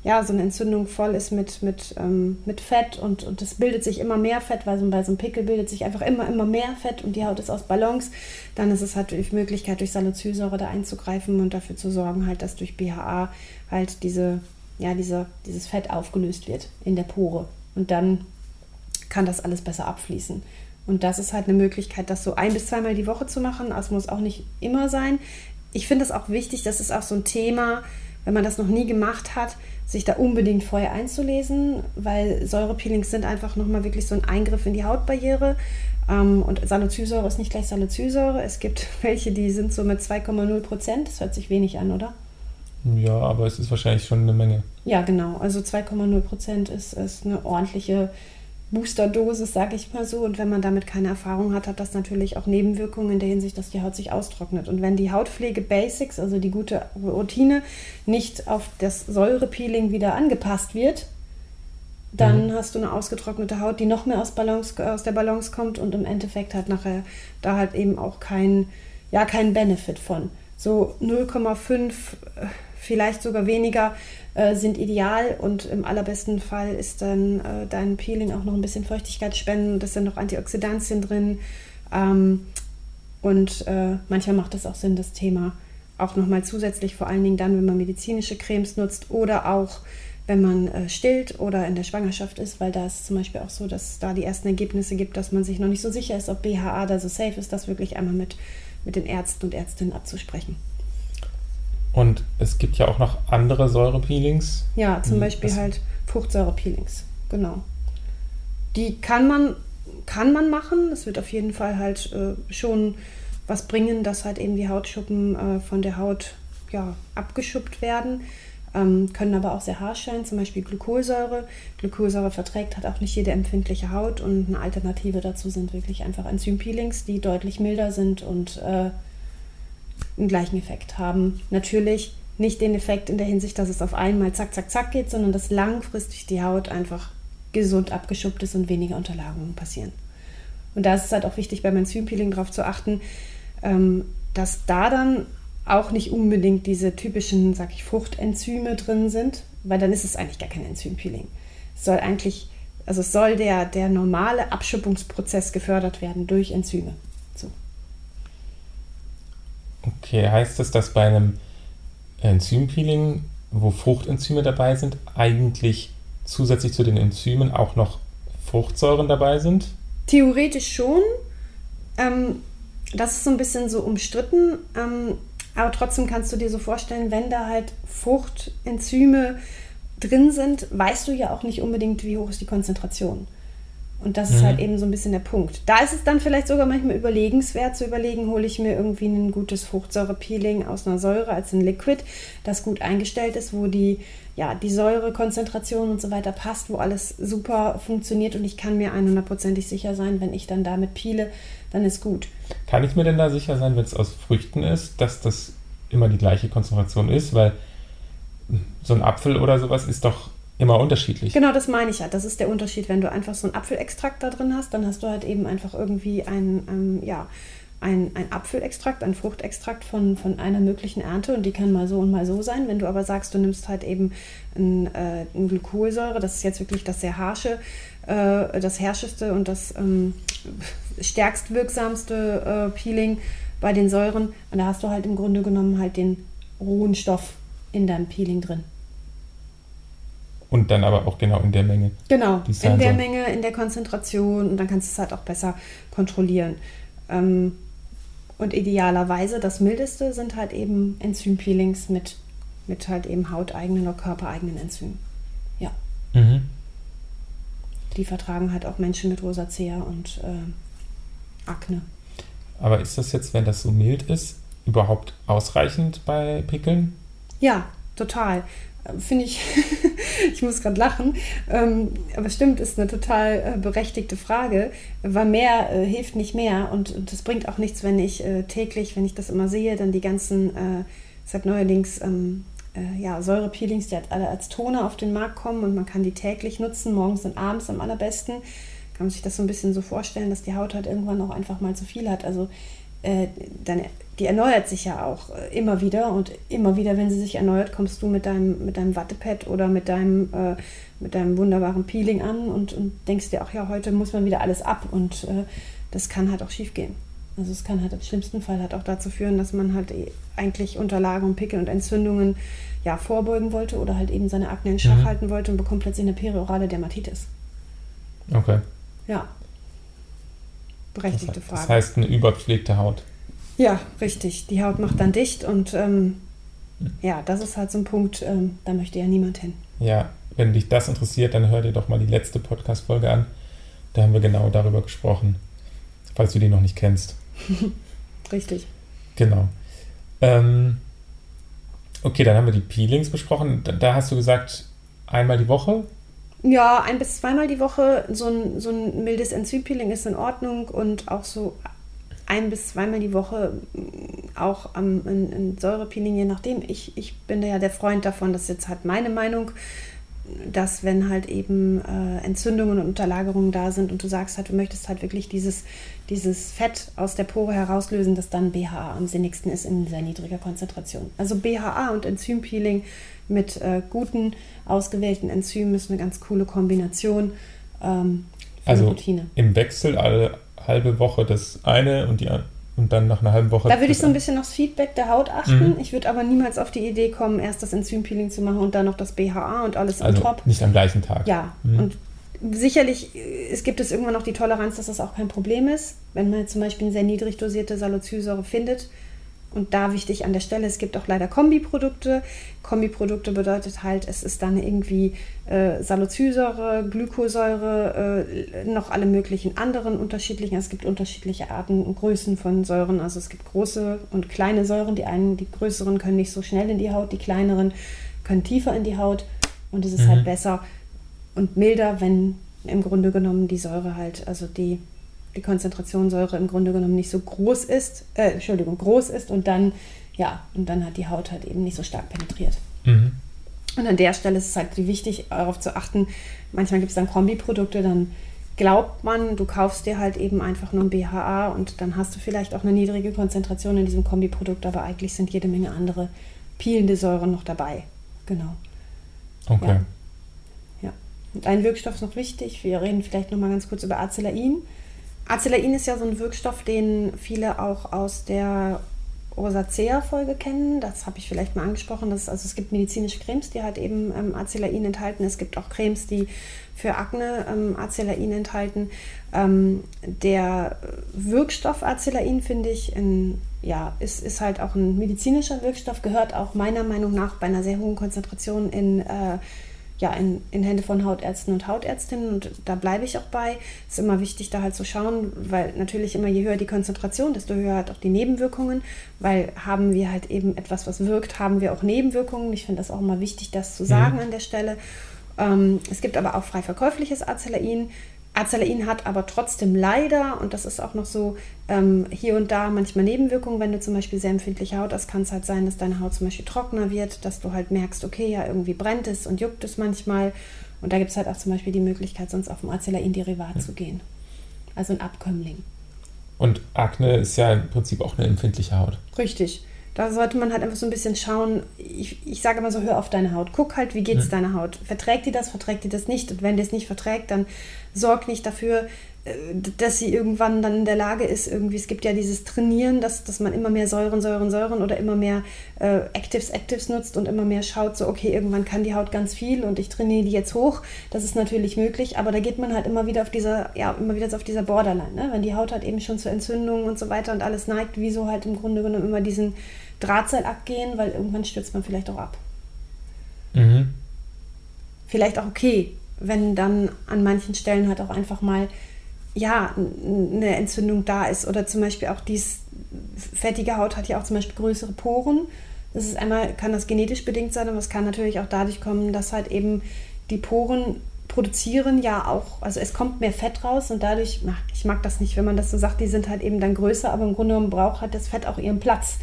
A: ja, so eine Entzündung voll ist mit, mit, ähm, mit Fett und, und es bildet sich immer mehr Fett, weil so bei so einem Pickel bildet sich einfach immer, immer mehr Fett und die Haut ist aus Balance, dann ist es halt die Möglichkeit, durch Salicylsäure da einzugreifen und dafür zu sorgen, halt, dass durch BHA halt diese, ja, diese, dieses Fett aufgelöst wird in der Pore. Und dann kann das alles besser abfließen. Und das ist halt eine Möglichkeit, das so ein bis zweimal die Woche zu machen. Das muss auch nicht immer sein. Ich finde es auch wichtig, das ist auch so ein Thema, wenn man das noch nie gemacht hat, sich da unbedingt vorher einzulesen, weil Säurepeelings sind einfach nochmal wirklich so ein Eingriff in die Hautbarriere. Ähm, und Salicylsäure ist nicht gleich Salicylsäure. Es gibt welche, die sind so mit 2,0 Prozent. Das hört sich wenig an, oder?
B: Ja, aber es ist wahrscheinlich schon eine Menge.
A: Ja, genau. Also 2,0 Prozent ist, ist eine ordentliche Boosterdosis, sage ich mal so. Und wenn man damit keine Erfahrung hat, hat das natürlich auch Nebenwirkungen in der Hinsicht, dass die Haut sich austrocknet. Und wenn die Hautpflege-Basics, also die gute Routine, nicht auf das Säurepeeling wieder angepasst wird, dann mhm. hast du eine ausgetrocknete Haut, die noch mehr aus, Balance, aus der Balance kommt und im Endeffekt hat nachher da halt eben auch kein, ja, kein Benefit von. So 0,5 vielleicht sogar weniger, äh, sind ideal und im allerbesten Fall ist dann äh, dein Peeling auch noch ein bisschen Feuchtigkeit spenden. Das sind noch Antioxidantien drin. Ähm, und äh, manchmal macht es auch Sinn, das Thema auch nochmal zusätzlich, vor allen Dingen dann, wenn man medizinische Cremes nutzt oder auch wenn man äh, stillt oder in der Schwangerschaft ist, weil da ist zum Beispiel auch so, dass es da die ersten Ergebnisse gibt, dass man sich noch nicht so sicher ist, ob BHA da so safe ist, das wirklich einmal mit, mit den Ärzten und Ärztinnen abzusprechen.
B: Und es gibt ja auch noch andere Säurepeelings.
A: Ja, zum Beispiel halt Fruchtsäurepeelings, genau. Die kann man, kann man machen. Das wird auf jeden Fall halt äh, schon was bringen, dass halt eben die Hautschuppen äh, von der Haut ja, abgeschuppt werden. Ähm, können aber auch sehr harsch sein, zum Beispiel Glykolsäure. Glykolsäure verträgt hat auch nicht jede empfindliche Haut und eine Alternative dazu sind wirklich einfach Enzympeelings, die deutlich milder sind und äh, einen gleichen Effekt haben. Natürlich nicht den Effekt in der Hinsicht, dass es auf einmal zack, zack, zack geht, sondern dass langfristig die Haut einfach gesund abgeschuppt ist und weniger Unterlagerungen passieren. Und da ist es halt auch wichtig, beim Enzympeeling darauf zu achten, ähm, dass da dann auch nicht unbedingt diese typischen, sag ich, Fruchtenzyme drin sind, weil dann ist es eigentlich gar kein Enzympeeling. Es soll eigentlich, also es soll der, der normale Abschuppungsprozess gefördert werden durch Enzyme.
B: Okay, heißt das, dass bei einem Enzympeeling, wo Fruchtenzyme dabei sind, eigentlich zusätzlich zu den Enzymen auch noch Fruchtsäuren dabei sind?
A: Theoretisch schon. Ähm, das ist so ein bisschen so umstritten. Ähm, aber trotzdem kannst du dir so vorstellen, wenn da halt Fruchtenzyme drin sind, weißt du ja auch nicht unbedingt, wie hoch ist die Konzentration. Und das mhm. ist halt eben so ein bisschen der Punkt. Da ist es dann vielleicht sogar manchmal überlegenswert zu überlegen, hole ich mir irgendwie ein gutes Fruchtsäurepeeling aus einer Säure als ein Liquid, das gut eingestellt ist, wo die, ja, die Säurekonzentration und so weiter passt, wo alles super funktioniert und ich kann mir 100%ig sicher sein, wenn ich dann damit peele, dann ist gut.
B: Kann ich mir denn da sicher sein, wenn es aus Früchten ist, dass das immer die gleiche Konzentration ist? Weil so ein Apfel oder sowas ist doch immer unterschiedlich.
A: Genau, das meine ich halt. Das ist der Unterschied. Wenn du einfach so einen Apfelextrakt da drin hast, dann hast du halt eben einfach irgendwie ein, ähm, ja, ein, ein Apfelextrakt, ein Fruchtextrakt von, von einer möglichen Ernte und die kann mal so und mal so sein. Wenn du aber sagst, du nimmst halt eben ein, äh, ein Glykolsäure, das ist jetzt wirklich das sehr harsche, äh, das herrscheste und das ähm, stärkst wirksamste äh, Peeling bei den Säuren und da hast du halt im Grunde genommen halt den rohen Stoff in deinem Peeling drin.
B: Und dann aber auch genau in der Menge.
A: Genau, in der soll. Menge, in der Konzentration und dann kannst du es halt auch besser kontrollieren. Ähm, und idealerweise das mildeste sind halt eben Enzympeelings mit, mit halt eben hauteigenen oder körpereigenen Enzymen. Ja.
B: Mhm.
A: die vertragen halt auch Menschen mit Rosacea und äh, Akne.
B: Aber ist das jetzt, wenn das so mild ist, überhaupt ausreichend bei Pickeln?
A: Ja, total. Finde ich, ich muss gerade lachen, ähm, aber stimmt, ist eine total äh, berechtigte Frage, weil mehr äh, hilft nicht mehr und das bringt auch nichts, wenn ich äh, täglich, wenn ich das immer sehe, dann die ganzen, äh, seit neuerdings ähm, äh, ja, Säurepeelings, die halt alle als Toner auf den Markt kommen und man kann die täglich nutzen, morgens und abends am allerbesten. Kann man sich das so ein bisschen so vorstellen, dass die Haut halt irgendwann auch einfach mal zu viel hat. Also äh, dann, die erneuert sich ja auch äh, immer wieder und immer wieder, wenn sie sich erneuert, kommst du mit deinem, mit deinem Wattepad oder mit deinem, äh, mit deinem wunderbaren Peeling an und, und denkst dir auch, ja, heute muss man wieder alles ab und äh, das kann halt auch schief gehen. Also es kann halt im schlimmsten Fall halt auch dazu führen, dass man halt eh eigentlich Unterlagen und Pickel und Entzündungen ja vorbeugen wollte oder halt eben seine Akne in Schach mhm. halten wollte und bekommt plötzlich eine periorale Dermatitis.
B: Okay.
A: Ja. Berechtigte
B: das,
A: Frage.
B: Das heißt eine überpflegte Haut.
A: Ja, richtig. Die Haut macht dann dicht und ähm, ja, das ist halt so ein Punkt, ähm, da möchte ja niemand hin.
B: Ja, wenn dich das interessiert, dann hör dir doch mal die letzte Podcast-Folge an. Da haben wir genau darüber gesprochen, falls du die noch nicht kennst.
A: Richtig.
B: Genau. Ähm, okay, dann haben wir die Peelings besprochen. Da, da, hast du gesagt, einmal die Woche?
A: Ja, ein bis zweimal die Woche. So ein, so ein mildes Enzympeeling ist in Ordnung und auch so ein bis zweimal die Woche mm, auch am, in, in Säurepeeling, je nachdem. Ich, ich bin da ja der Freund davon, das ist jetzt halt meine Meinung dass wenn halt eben äh, Entzündungen und Unterlagerungen da sind und du sagst halt, du möchtest halt wirklich dieses, dieses Fett aus der Pore herauslösen, dass dann BHA am sinnigsten ist in sehr niedriger Konzentration. Also BHA und Enzympeeling mit äh, guten, ausgewählten Enzymen ist eine ganz coole Kombination. Ähm,
B: also Routine. im Wechsel alle halbe Woche das eine und die und dann nach einer halben Woche.
A: Da würde ich so ein bisschen aufs Feedback der Haut achten. Mhm. Ich würde aber niemals auf die Idee kommen, erst das Enzympeeling zu machen und dann noch das BHA und alles
B: also
A: on top.
B: Nicht am gleichen Tag.
A: Ja. Mhm. Und sicherlich es gibt es irgendwann noch die Toleranz, dass das auch kein Problem ist. Wenn man zum Beispiel eine sehr niedrig dosierte Salicylsäure findet, und da wichtig an der Stelle, es gibt auch leider Kombiprodukte. Kombiprodukte bedeutet halt, es ist dann irgendwie äh, Salicylsäure, Glykosäure, äh, noch alle möglichen anderen unterschiedlichen. Es gibt unterschiedliche Arten und Größen von Säuren. Also es gibt große und kleine Säuren. Die einen, die größeren können nicht so schnell in die Haut, die kleineren können tiefer in die Haut. Und es ist halt mhm. halt besser und milder, wenn im Grunde genommen die Säure halt, also die die Konzentration Säure im Grunde genommen nicht so groß ist, äh, Entschuldigung, groß ist und dann, ja, und dann hat die Haut halt eben nicht so stark penetriert. Mhm. Und an der Stelle ist es halt wichtig, darauf zu achten, manchmal gibt es dann Kombiprodukte, dann glaubt man, du kaufst dir halt eben einfach nur ein BHA und dann hast du vielleicht auch eine niedrige Konzentration in diesem Kombiprodukt, aber eigentlich sind jede Menge andere peelende Säuren noch dabei. Genau.
B: Okay.
A: Ja. ja. Und ein Wirkstoff ist noch wichtig. Wir reden vielleicht noch mal ganz kurz über Acelain. Acelain ist ja so ein Wirkstoff, den viele auch aus der Rosacea-Folge kennen. Das habe ich vielleicht mal angesprochen. Das, also es gibt medizinische Cremes, die halt eben ähm, Acelain enthalten. Es gibt auch Cremes, die für Akne ähm, Acelain enthalten. Ähm, der Wirkstoff Acelain, finde ich, in, ja, ist, ist halt auch ein medizinischer Wirkstoff, gehört auch meiner Meinung nach bei einer sehr hohen Konzentration in äh, ja, in, in Hände von Hautärzten und Hautärztinnen und da bleibe ich auch bei. Es ist immer wichtig, da halt zu schauen, weil natürlich immer je höher die Konzentration, desto höher halt auch die Nebenwirkungen, weil haben wir halt eben etwas, was wirkt, haben wir auch Nebenwirkungen. Ich finde das auch immer wichtig, das zu sagen mhm. an der Stelle. Ähm, es gibt aber auch frei verkäufliches Acelain. Acelain hat aber trotzdem leider, und das ist auch noch so, ähm, hier und da manchmal Nebenwirkungen. Wenn du zum Beispiel sehr empfindliche Haut hast, kann es halt sein, dass deine Haut zum Beispiel trockener wird, dass du halt merkst, okay, ja, irgendwie brennt es und juckt es manchmal. Und da gibt es halt auch zum Beispiel die Möglichkeit, sonst auf ein Acelain-Derivat ja. zu gehen. Also ein Abkömmling.
B: Und Akne ist ja im Prinzip auch eine empfindliche Haut.
A: Richtig. Da sollte man halt einfach so ein bisschen schauen. Ich, ich sage immer so, hör auf deine Haut. Guck halt, wie geht es ja. deiner Haut. Verträgt die das, verträgt die das nicht? Und wenn die es nicht verträgt, dann sorg nicht dafür, äh, dass sie irgendwann dann in der Lage ist, irgendwie, es gibt ja dieses Trainieren, dass, dass man immer mehr Säuren, Säuren, Säuren oder immer mehr äh, Actives, Actives nutzt und immer mehr schaut, so, okay, irgendwann kann die Haut ganz viel und ich trainiere die jetzt hoch. Das ist natürlich möglich, aber da geht man halt immer wieder auf dieser, ja, immer wieder auf dieser Borderline, ne? wenn die Haut halt eben schon zu Entzündungen und so weiter und alles neigt, wieso halt im Grunde genommen immer diesen Drahtseil abgehen, weil irgendwann stürzt man vielleicht auch ab. Mhm. Vielleicht auch okay, wenn dann an manchen Stellen halt auch einfach mal ja, eine Entzündung da ist. Oder zum Beispiel auch dies fettige Haut hat ja auch zum Beispiel größere Poren. Das ist einmal, kann das genetisch bedingt sein, aber es kann natürlich auch dadurch kommen, dass halt eben die Poren produzieren ja auch, also es kommt mehr Fett raus und dadurch, ach, ich mag das nicht, wenn man das so sagt, die sind halt eben dann größer, aber im Grunde genommen braucht halt das Fett auch ihren Platz.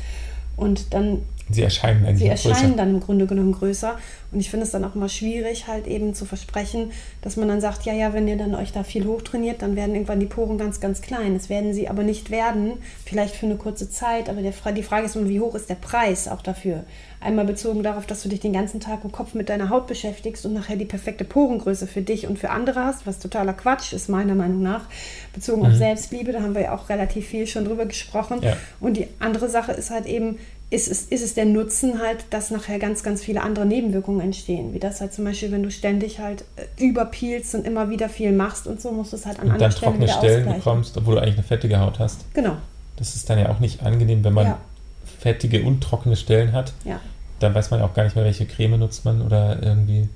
A: Und dann
B: Sie erscheinen
A: eigentlich Sie erscheinen größer. dann im Grunde genommen größer. Und ich finde es dann auch immer schwierig, halt eben zu versprechen, dass man dann sagt, ja, ja, wenn ihr dann euch da viel hochtrainiert, dann werden irgendwann die Poren ganz, ganz klein. Das werden sie aber nicht werden, vielleicht für eine kurze Zeit. Aber der, die Frage ist immer, wie hoch ist der Preis auch dafür? Einmal bezogen darauf, dass du dich den ganzen Tag im Kopf mit deiner Haut beschäftigst und nachher die perfekte Porengröße für dich und für andere hast, was totaler Quatsch ist, meiner Meinung nach. Bezogen mhm. auf Selbstliebe, da haben wir ja auch relativ viel schon drüber gesprochen. Ja. Und die andere Sache ist halt eben, ist es, ist es der Nutzen halt, dass nachher ganz, ganz viele andere Nebenwirkungen entstehen. Wie das halt zum Beispiel, wenn du ständig halt äh, überpielst und immer wieder viel machst und so, musst du es halt an und anderen
B: Stellen trockene Stellen bekommst, obwohl du eigentlich eine fettige Haut hast.
A: Genau.
B: Das ist dann ja auch nicht angenehm, wenn man ja. Fettige und trockene Stellen hat.
A: Ja.
B: Dann weiß man auch gar nicht mehr, welche Creme nutzt man oder irgendwie.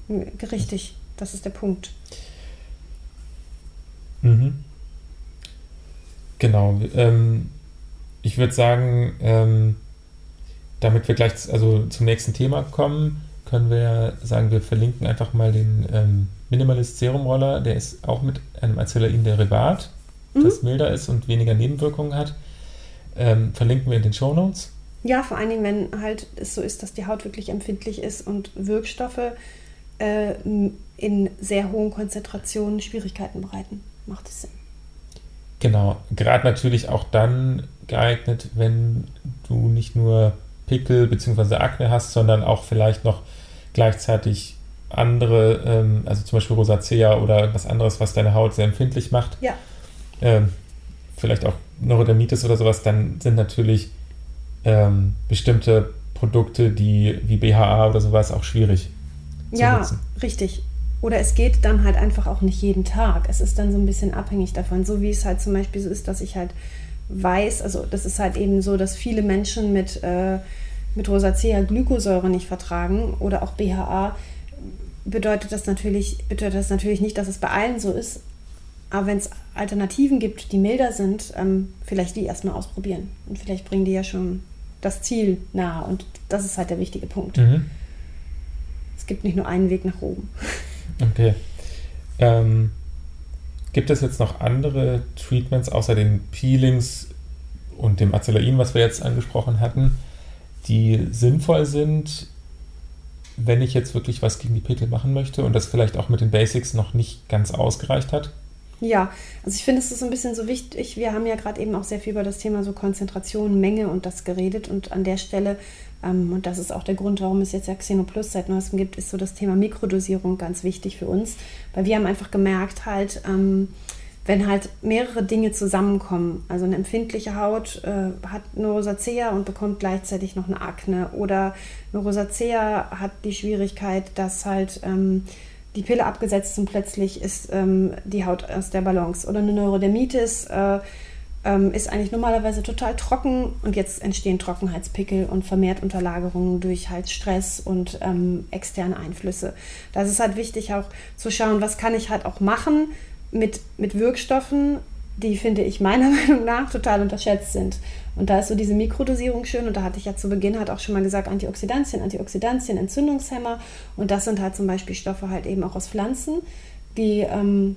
A: Richtig, das ist der Punkt.
B: Mhm. Genau. Ähm, ich würde sagen, ähm, damit wir gleich also zum nächsten Thema kommen, können wir sagen, wir verlinken einfach mal den ähm, Minimalist Serum Roller. Der ist auch mit einem Acelain-Derivat, mhm. das milder ist und weniger Nebenwirkungen hat. Ähm, verlinken wir in den Show Notes.
A: Ja, vor allen Dingen, wenn halt es so ist, dass die Haut wirklich empfindlich ist und Wirkstoffe äh, in sehr hohen Konzentrationen Schwierigkeiten bereiten. Macht es Sinn.
B: Genau, gerade natürlich auch dann geeignet, wenn du nicht nur Pickel bzw. Akne hast, sondern auch vielleicht noch gleichzeitig andere, ähm, also zum Beispiel Rosacea oder was anderes, was deine Haut sehr empfindlich macht.
A: Ja.
B: Ähm, vielleicht auch Neurodermitis oder sowas, dann sind natürlich ähm, bestimmte Produkte, die wie BHA oder sowas auch schwierig.
A: ja, nutzen. richtig. Oder es geht dann halt einfach auch nicht jeden Tag. Es ist dann so ein bisschen abhängig davon. So wie es halt zum Beispiel so ist, dass ich halt weiß, also das ist halt eben so, dass viele Menschen mit, äh, mit Rosacea Glykosäure nicht vertragen oder auch BHA, bedeutet das natürlich, bedeutet das natürlich nicht, dass es bei allen so ist. Aber wenn es Alternativen gibt, die milder sind, ähm, vielleicht die erstmal ausprobieren. Und vielleicht bringen die ja schon das Ziel nahe. Und das ist halt der wichtige Punkt. Mhm. Es gibt nicht nur einen Weg nach oben.
B: Okay. Ähm, Gibt es jetzt noch andere Treatments außer den Peelings und dem Acelain, was wir jetzt angesprochen hatten, die sinnvoll sind, wenn ich jetzt wirklich was gegen die Pickel machen möchte und das vielleicht auch mit den Basics noch nicht ganz ausgereicht hat?
A: Ja, also ich finde es ist ein bisschen so wichtig. Wir haben ja gerade eben auch sehr viel über das Thema so Konzentration, Menge und das geredet. Und an der Stelle, ähm, und das ist auch der Grund, warum es jetzt ja Xenoplus seit neuestem gibt, ist so das Thema Mikrodosierung ganz wichtig für uns. Weil wir haben einfach gemerkt, halt, ähm, wenn halt mehrere Dinge zusammenkommen, also eine empfindliche Haut äh, hat eine Rosacea und bekommt gleichzeitig noch eine Akne oder eine Rosacea hat die Schwierigkeit, dass halt ähm, die Pille abgesetzt und plötzlich ist ähm, die Haut aus der Balance. Oder eine Neurodermitis äh, ähm, ist eigentlich normalerweise total trocken und jetzt entstehen Trockenheitspickel und vermehrt Unterlagerungen durch halt Stress und ähm, externe Einflüsse. Da ist halt wichtig auch zu schauen, was kann ich halt auch machen mit, mit Wirkstoffen, die, finde ich, meiner Meinung nach total unterschätzt sind. Und da ist so diese Mikrodosierung schön. Und da hatte ich ja zu Beginn halt auch schon mal gesagt, Antioxidantien, Antioxidantien, Entzündungshemmer. Und das sind halt zum Beispiel Stoffe halt eben auch aus Pflanzen, die... Ähm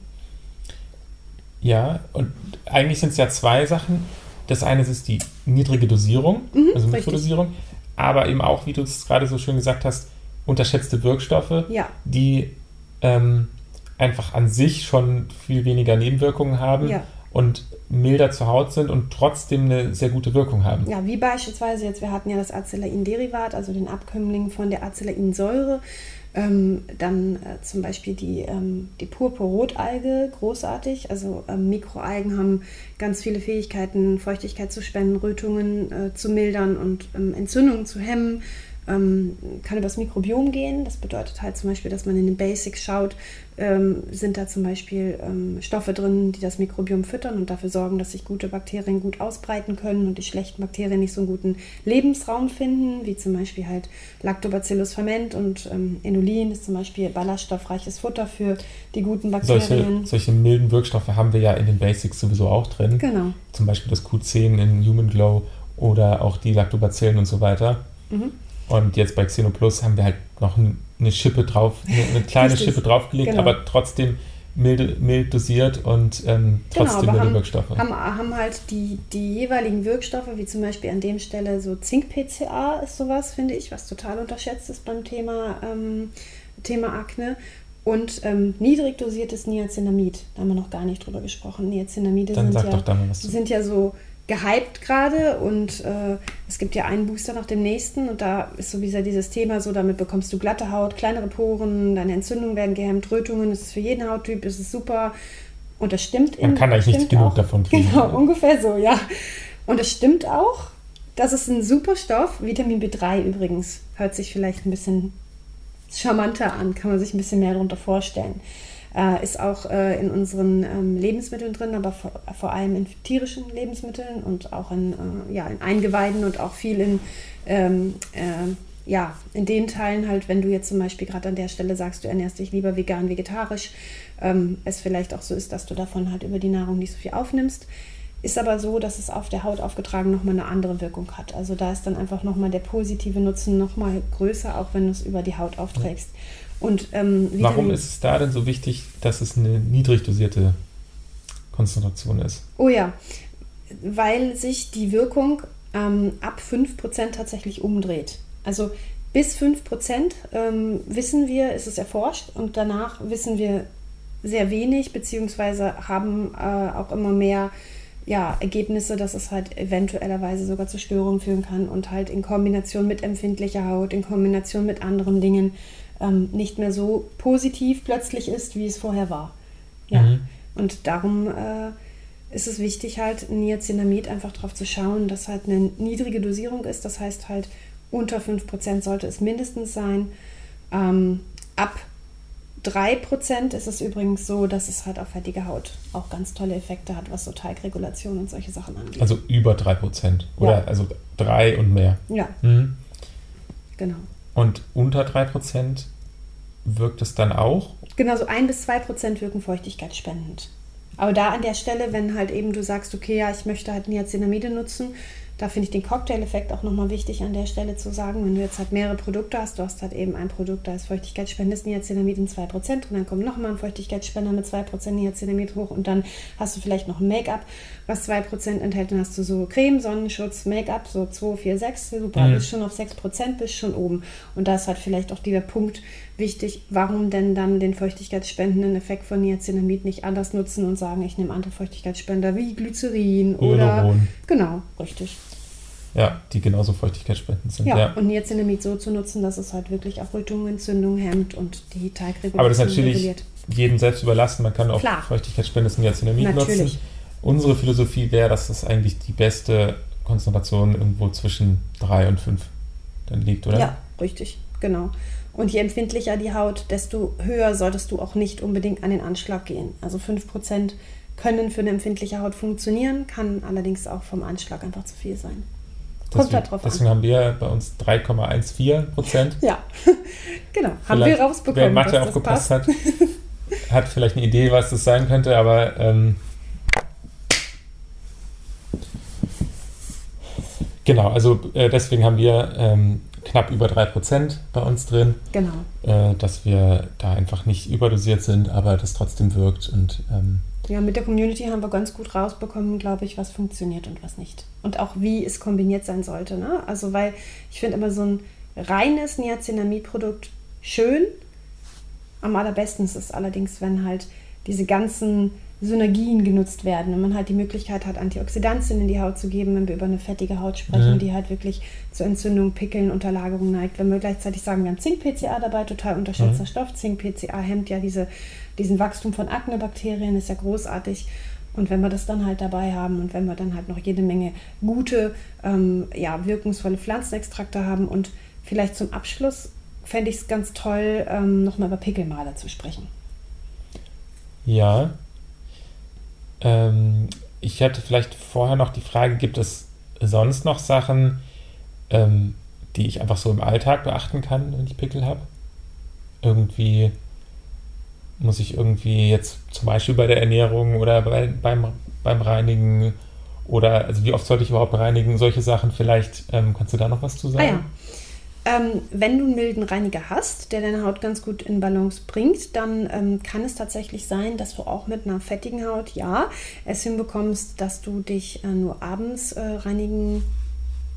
B: ja, und eigentlich sind es ja zwei Sachen. Das eine ist die niedrige Dosierung, mhm, also Mikrodosierung, richtig. aber eben auch, wie du es gerade so schön gesagt hast, unterschätzte Wirkstoffe,
A: ja.
B: die ähm, einfach an sich schon viel weniger Nebenwirkungen haben ja und milder zur Haut sind und trotzdem eine sehr gute Wirkung haben.
A: Ja, wie beispielsweise jetzt, wir hatten ja das Acelain-Derivat, also den Abkömmling von der Acelainsäure. Ähm, dann äh, zum Beispiel die, ähm, die Purpurrotalge, großartig. Also ähm, Mikroalgen haben ganz viele Fähigkeiten, Feuchtigkeit zu spenden, Rötungen äh, zu mildern und ähm, Entzündungen zu hemmen. ähm, kann übers Mikrobiom gehen. Das bedeutet halt zum Beispiel, dass man in den Basics schaut, ähm, sind da zum Beispiel ähm, Stoffe drin, die das Mikrobiom füttern und dafür sorgen, dass sich gute Bakterien gut ausbreiten können und die schlechten Bakterien nicht so einen guten Lebensraum finden, wie zum Beispiel halt Lactobacillus ferment und ähm, Inulin ist zum Beispiel ballaststoffreiches Futter für die guten Bakterien.
B: Solche, solche milden Wirkstoffe haben wir ja in den Basics sowieso auch drin.
A: Genau.
B: Zum Beispiel das Q10 in Human Glow oder auch die Lactobacillen und so weiter.
A: Mhm.
B: Und jetzt bei Xenoplus haben wir halt noch eine Schippe drauf, eine, eine kleine. Schippe draufgelegt,
A: Genau.
B: aber trotzdem mild, mild dosiert und ähm, trotzdem
A: genau,
B: milde
A: haben,
B: Wirkstoffe.
A: haben, haben halt die, die jeweiligen Wirkstoffe, wie zum Beispiel an dem Stelle so Zink-PCA ist sowas, finde ich, was total unterschätzt ist beim Thema, ähm, Thema Akne. Und ähm, niedrig dosiertes Niacinamid, da haben wir noch gar nicht drüber gesprochen. Niacinamide sind ja, sind ja so gehypt gerade und äh, es gibt ja einen Booster nach dem nächsten und da ist so wieder dieses Thema so, damit bekommst du glatte Haut, kleinere Poren, deine Entzündungen werden gehemmt, Rötungen, es ist für jeden Hauttyp, es ist super und das stimmt.
B: Man kann eigentlich nicht genug
A: auch.
B: davon kriegen.
A: Genau, ungefähr so, ja. Und es stimmt auch, das ist ein super Stoff, Vitamin B3 übrigens, hört sich vielleicht ein bisschen charmanter an, kann man sich ein bisschen mehr darunter vorstellen. Äh, ist auch äh, in unseren ähm, Lebensmitteln drin, aber vor, vor allem in tierischen Lebensmitteln und auch in, äh, ja, in Eingeweiden und auch viel in, ähm, äh, ja, in den Teilen halt, wenn du jetzt zum Beispiel gerade an der Stelle sagst, du ernährst dich lieber vegan, vegetarisch, ähm, es vielleicht auch so ist, dass du davon halt über die Nahrung nicht so viel aufnimmst. Ist aber so, dass es auf der Haut aufgetragen nochmal eine andere Wirkung hat. Also da ist dann einfach nochmal der positive Nutzen nochmal größer, auch wenn du es über die Haut aufträgst. Und ähm,
B: Warum ist es da denn so wichtig, dass es eine niedrig dosierte Konzentration ist?
A: Oh ja, weil sich die Wirkung ähm, ab 5% tatsächlich umdreht. Also bis 5% ähm, wissen wir, ist es erforscht und danach wissen wir sehr wenig, beziehungsweise haben äh, auch immer mehr ja, Ergebnisse, dass es halt eventuellerweise sogar zu Störungen führen kann und halt in Kombination mit empfindlicher Haut, in Kombination mit anderen Dingen ähm, nicht mehr so positiv plötzlich ist, wie es vorher war. Ja.
B: Mhm.
A: Und darum äh, ist es wichtig, halt Niacinamid einfach darauf zu schauen, dass halt eine niedrige Dosierung ist. Das heißt halt unter 5% sollte es mindestens sein. Ähm, ab 3% ist es übrigens so, dass es halt auf fettige Haut auch ganz tolle Effekte hat, was so Teigregulation und solche Sachen angeht.
B: Also über 3%. Oder
A: Ja.
B: also 3 und mehr.
A: ja,
B: Mhm.
A: genau.
B: Und unter 3% wirkt es dann auch?
A: Genau, so 1 bis 2 Prozent wirken feuchtigkeitsspendend. Aber da an der Stelle, wenn halt eben du sagst, okay, ja, ich möchte halt Niacinamide nutzen, da finde ich den Cocktail-Effekt auch nochmal wichtig an der Stelle zu sagen. Wenn du jetzt halt mehrere Produkte hast, du hast halt eben ein Produkt, da ist Feuchtigkeitsspender, ist Niacinamid in 2% drin, dann kommt nochmal ein Feuchtigkeitsspender mit 2% Niacinamid hoch und dann hast du vielleicht noch ein Make-up, was 2% enthält, dann hast du so Creme, Sonnenschutz, Make-up, so 2, 4, 6, super,
B: Mhm.
A: bist schon auf 6%, bist schon oben. Und da ist halt vielleicht auch dieser Punkt wichtig, warum denn dann den feuchtigkeitsspendenden Effekt von Niacinamid nicht anders nutzen und sagen, ich nehme andere Feuchtigkeitsspender wie Glycerin oder...
B: Hyaluron.
A: Genau, richtig.
B: Ja, die genauso feuchtigkeitsspendend sind.
A: Ja,
B: Ja.
A: und Niacinamid so zu nutzen, dass es halt wirklich auch Rötungen, hemmt und die Teigregulation
B: Aber das ist natürlich
A: reguliert.
B: jedem selbst überlassen. Man kann auch
A: Klar.
B: feuchtigkeitsspendendes Niacinamid
A: Natürlich.
B: nutzen. Unsere Philosophie wäre, dass das eigentlich die beste Konzentration irgendwo zwischen 3 und 5 dann liegt, oder?
A: Ja, richtig, genau. Und je empfindlicher die Haut, desto höher solltest du auch nicht unbedingt an den Anschlag gehen. Also 5% können für eine empfindliche Haut funktionieren, kann allerdings auch vom Anschlag einfach zu viel sein. Kommt
B: Deswegen,
A: halt drauf
B: deswegen
A: an.
B: haben wir bei uns 3,14 Prozent.
A: Ja, genau. Haben wir
B: Vielleicht,
A: rausbekommen.
B: Wer Mathe aufgepasst
A: passt.
B: hat, hat vielleicht eine Idee, was das sein könnte, aber ähm, genau, also äh, deswegen haben wir ähm, knapp über 3% bei uns drin,
A: Genau.
B: äh, dass wir da einfach nicht überdosiert sind, aber das trotzdem wirkt und ähm,
A: Ja, mit der Community haben wir ganz gut rausbekommen, glaube ich, was funktioniert und was nicht. Und auch wie es kombiniert sein sollte. Ne? Also, weil ich finde immer so ein reines Niacinamid-Produkt schön. Am allerbesten ist es allerdings, wenn halt diese ganzen Synergien genutzt werden und man halt die Möglichkeit hat, Antioxidantien in die Haut zu geben, wenn wir über eine fettige Haut sprechen,
B: Mhm.
A: die halt wirklich zu Entzündungen, Pickeln, Unterlagerung neigt. Wenn wir gleichzeitig sagen, wir haben Zink-PCA dabei, total unterschätzter
B: Mhm.
A: Stoff. Zink-PCA hemmt ja diese, diesen Wachstum von Aknebakterien, ist ja großartig. Und wenn wir das dann halt dabei haben und wenn wir dann halt noch jede Menge gute, ähm, ja, wirkungsvolle Pflanzenextrakte haben und vielleicht zum Abschluss fände ich es ganz toll, ähm, nochmal über Pickelmaler zu sprechen.
B: Ja. Ähm, ich hätte vielleicht vorher noch die Frage, gibt es sonst noch Sachen, ähm, die ich einfach so im Alltag beachten kann, wenn ich Pickel habe? Irgendwie muss ich irgendwie jetzt zum Beispiel bei der Ernährung oder bei, beim, beim Reinigen oder also wie oft sollte ich überhaupt reinigen? Solche Sachen vielleicht. Ähm, kannst du da noch was zu sagen? Ah, ja.
A: Ähm, wenn du einen milden Reiniger hast, der deine Haut ganz gut in Balance bringt, dann ähm, kann es tatsächlich sein, dass du auch mit einer fettigen Haut, ja, es hinbekommst, dass du dich äh, nur abends äh, reinigen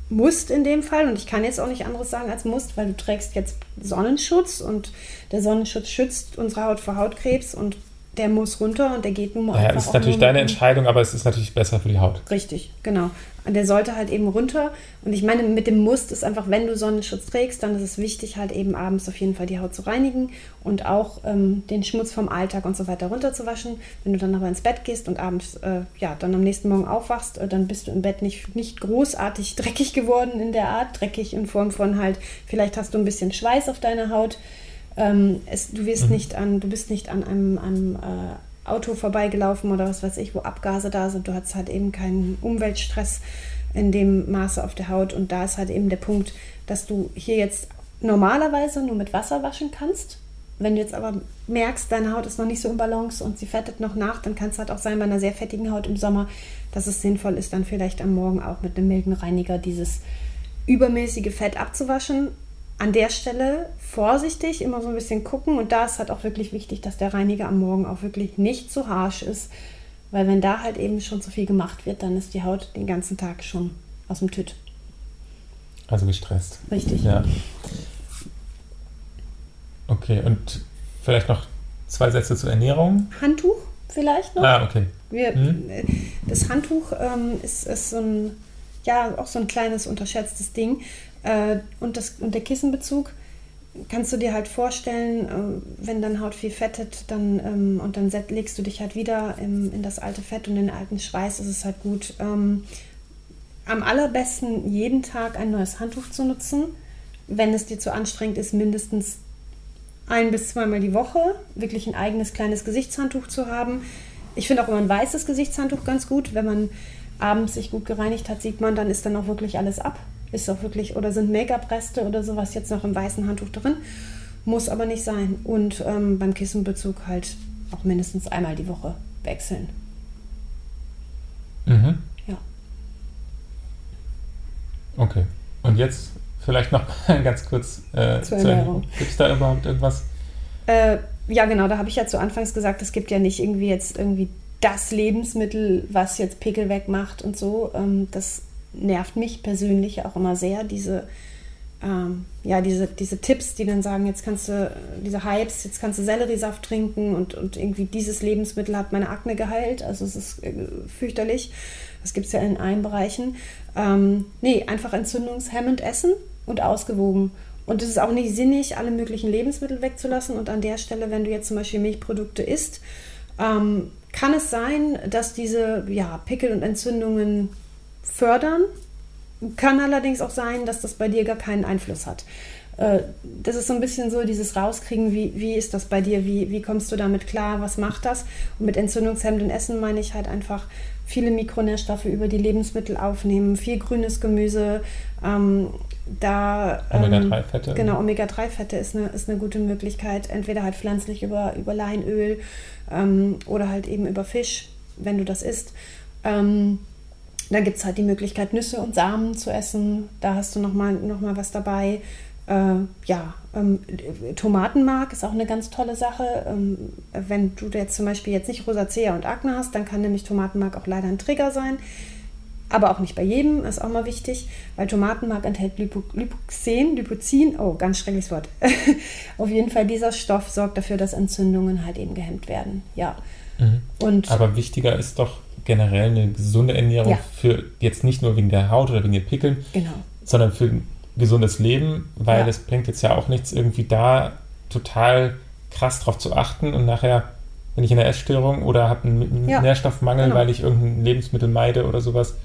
A: musst in dem Fall. Und ich kann jetzt auch nicht anderes sagen als musst, weil du trägst jetzt Sonnenschutz und der Sonnenschutz schützt unsere Haut vor Hautkrebs und der muss runter und der geht nun mal
B: ja, einfach. Ja, ist natürlich deine Entscheidung, aber es ist natürlich besser für die Haut.
A: Richtig, genau. Und der sollte halt eben runter. Und ich meine, mit dem Must ist einfach, wenn du Sonnenschutz trägst, dann ist es wichtig, halt eben abends auf jeden Fall die Haut zu reinigen und auch ähm, den Schmutz vom Alltag und so weiter runterzuwaschen. Wenn du dann aber ins Bett gehst und abends, äh, ja, dann am nächsten Morgen aufwachst, äh, dann bist du im Bett nicht, nicht großartig dreckig geworden in der Art. Dreckig in Form von halt, vielleicht hast du ein bisschen Schweiß auf deiner Haut ähm, es, du wirst mhm. nicht an, du bist nicht an einem, einem äh, Auto vorbeigelaufen oder was weiß ich, wo Abgase da sind. Du hast halt eben keinen Umweltstress in dem Maße auf der Haut. Und da ist halt eben der Punkt, dass du hier jetzt normalerweise nur mit Wasser waschen kannst. Wenn du jetzt aber merkst, deine Haut ist noch nicht so im Balance und sie fettet noch nach, dann kann es halt auch sein bei einer sehr fettigen Haut im Sommer, dass es sinnvoll ist, dann vielleicht am Morgen auch mit einem milden Reiniger dieses übermäßige Fett abzuwaschen an der Stelle vorsichtig, immer so ein bisschen gucken. Und da ist halt auch wirklich wichtig, dass der Reiniger am Morgen auch wirklich nicht zu harsch ist. Weil wenn da halt eben schon zu viel gemacht wird, dann ist die Haut den ganzen Tag schon aus dem Tüt.
B: Also gestresst.
A: Richtig.
B: Ja. Okay, und vielleicht noch zwei Sätze zur Ernährung.
A: Handtuch vielleicht noch.
B: Ah, okay.
A: Wir, hm? Das Handtuch ähm, ist, ist so ein, ja, auch so ein kleines unterschätztes Ding. Äh, und, das, und der Kissenbezug kannst du dir halt vorstellen, äh, wenn dann Haut viel fettet, dann ähm, und dann legst du dich halt wieder im, in das alte Fett und den alten Schweiß, ist es halt gut. Ähm, am allerbesten jeden Tag ein neues Handtuch zu nutzen. Wenn es dir zu anstrengend ist, mindestens ein bis zweimal die Woche wirklich ein eigenes kleines Gesichtshandtuch zu haben. Ich finde auch immer ein weißes Gesichtshandtuch ganz gut. Wenn man abends sich gut gereinigt hat, sieht man, dann ist dann auch wirklich alles ab. Ist auch wirklich, oder sind Make-up-Reste oder sowas jetzt noch im weißen Handtuch drin. Muss aber nicht sein. Und ähm, beim Kissenbezug halt auch mindestens einmal die Woche wechseln.
B: Mhm.
A: Ja.
B: Okay. Und jetzt vielleicht noch ganz kurz äh, zur Ernährung. Gibt es da überhaupt irgendwas?
A: Äh, ja, genau, da habe ich ja zu Anfangs gesagt, es gibt ja nicht irgendwie jetzt irgendwie das Lebensmittel, was jetzt Pickel wegmacht und so. Ähm, das nervt mich persönlich auch immer sehr, diese, ähm, ja, diese, diese Tipps, die dann sagen, jetzt kannst du, diese Hypes, jetzt kannst du Selleriesaft trinken und, und irgendwie dieses Lebensmittel hat meine Akne geheilt. Also es ist äh, fürchterlich. Das gibt es ja in allen Bereichen. Ähm, nee, einfach entzündungshemmend essen und ausgewogen. Und es ist auch nicht sinnig, alle möglichen Lebensmittel wegzulassen. Und an der Stelle, wenn du jetzt zum Beispiel Milchprodukte isst, ähm, kann es sein, dass diese ja, Pickel und Entzündungen fördern. Kann allerdings auch sein, dass das bei dir gar keinen Einfluss hat. Äh, das ist so ein bisschen so dieses Rauskriegen, wie, wie ist das bei dir, wie, wie kommst du damit klar, was macht das? Und mit entzündungshemmendem Essen meine ich halt einfach viele Mikronährstoffe über die Lebensmittel aufnehmen, viel grünes Gemüse, ähm, da
B: Omega-3-Fette.
A: Ähm, genau, Omega-3-Fette ist eine, ist eine gute Möglichkeit. Entweder halt pflanzlich über, über Leinöl ähm, oder halt eben über Fisch, wenn du das isst. Ähm, dann gibt es halt die Möglichkeit, Nüsse und Samen zu essen. Da hast du nochmal noch mal was dabei. Äh, ja, ähm, Tomatenmark ist auch eine ganz tolle Sache. Ähm, wenn du jetzt zum Beispiel jetzt nicht Rosacea und Akne hast, dann kann nämlich Tomatenmark auch leider ein Trigger sein. Aber auch nicht bei jedem, ist auch mal wichtig, weil Tomatenmark enthält Lipo, Lipoxen, Lipozin, oh, ganz schreckliches Wort. Auf jeden Fall, dieser Stoff sorgt dafür, dass Entzündungen halt eben gehemmt werden. Ja.
B: Mhm. Und Aber wichtiger ist doch, generell eine gesunde Ernährung ja. für jetzt nicht nur wegen der Haut oder wegen den Pickeln,
A: genau.
B: sondern für ein gesundes Leben, weil es bringt jetzt ja auch nichts, irgendwie da total krass drauf zu achten und nachher bin ich in der Essstörung oder habe einen ja. Nährstoffmangel, genau. weil ich irgendein Lebensmittel meide oder sowas.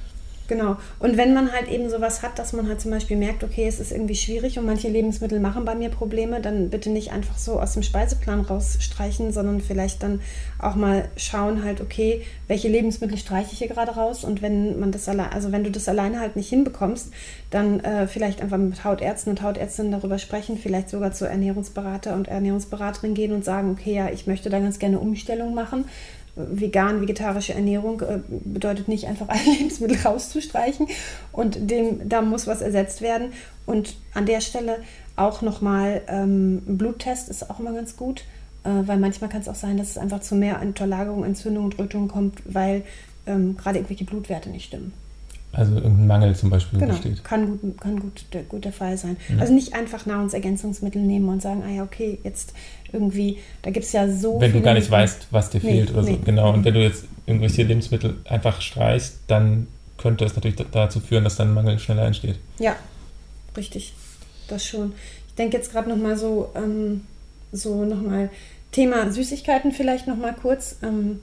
A: Genau. Und wenn man halt eben sowas hat, dass man halt zum Beispiel merkt, okay, es ist irgendwie schwierig und manche Lebensmittel machen bei mir Probleme, dann bitte nicht einfach so aus dem Speiseplan rausstreichen, sondern vielleicht dann auch mal schauen halt, okay, welche Lebensmittel streiche ich hier gerade raus und wenn man das allein, also wenn du das alleine halt nicht hinbekommst, dann äh, vielleicht einfach mit Hautärzten und Hautärztinnen darüber sprechen, vielleicht sogar zu Ernährungsberater und Ernährungsberaterin gehen und sagen, okay, ja, ich möchte da ganz gerne Umstellung machen vegan, vegetarische Ernährung äh, bedeutet nicht einfach ein Lebensmittel rauszustreichen und dem, da muss was ersetzt werden. Und an der Stelle auch nochmal ähm, ein Bluttest ist auch immer ganz gut, äh, weil manchmal kann es auch sein, dass es einfach zu mehr Unterlagerung, Entzündung und Rötung kommt, weil ähm, gerade irgendwelche Blutwerte nicht stimmen.
B: Also irgendein Mangel zum Beispiel
A: genau, besteht. Kann gut, kann gut, der, gut der Fall sein. Mhm. Also nicht einfach Nahrungsergänzungsmittel nehmen und sagen, ah ja, okay, jetzt irgendwie, da gibt es ja so.
B: Wenn du gar nicht weißt, was dir nee, fehlt oder nee. so. Genau. Und wenn du jetzt irgendwelche Lebensmittel einfach streichst, dann könnte es natürlich dazu führen, dass dann Mangel schneller entsteht.
A: Ja, richtig. Das schon. Ich denke jetzt gerade nochmal so, ähm, so nochmal Thema Süßigkeiten vielleicht nochmal kurz. Ähm,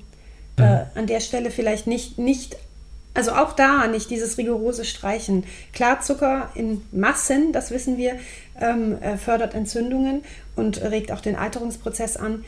A: mhm. äh, an der Stelle vielleicht nicht, nicht also auch da nicht dieses rigorose Streichen. Klar, Zucker in Massen, das wissen wir, ähm, äh, fördert Entzündungen und regt auch den Alterungsprozess an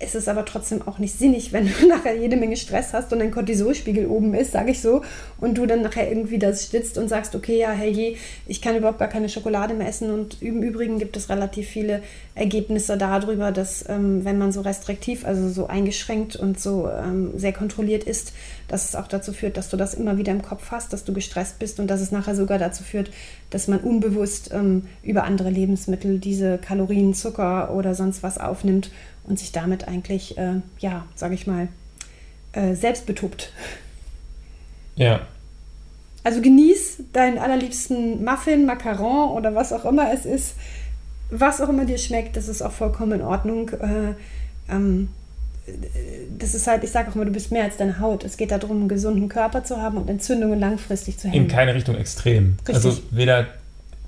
A: es ist aber trotzdem auch nicht sinnig, wenn du nachher jede Menge Stress hast und dein Cortisolspiegel oben ist, sage ich so, und du dann nachher irgendwie das stützt und sagst, okay, ja, hey, ich kann überhaupt gar keine Schokolade mehr essen. Und im Übrigen gibt es relativ viele Ergebnisse darüber, dass ähm, wenn man so restriktiv, also so eingeschränkt und so ähm, sehr kontrolliert ist, dass es auch dazu führt, dass du das immer wieder im Kopf hast, dass du gestresst bist und dass es nachher sogar dazu führt, dass man unbewusst ähm, über andere Lebensmittel diese Kalorien, Zucker oder sonst was aufnimmt und sich damit eigentlich, äh, ja, sage ich mal, äh, selbst betuppt.
B: Ja.
A: Also genieß deinen allerliebsten Muffin, Macaron oder was auch immer es ist. Was auch immer dir schmeckt, das ist auch vollkommen in Ordnung. Äh, ähm, das ist halt, ich sage auch immer, du bist mehr als deine Haut. Es geht darum, einen gesunden Körper zu haben und Entzündungen langfristig zu hemmen.
B: In keine Richtung extrem. Richtig. Also weder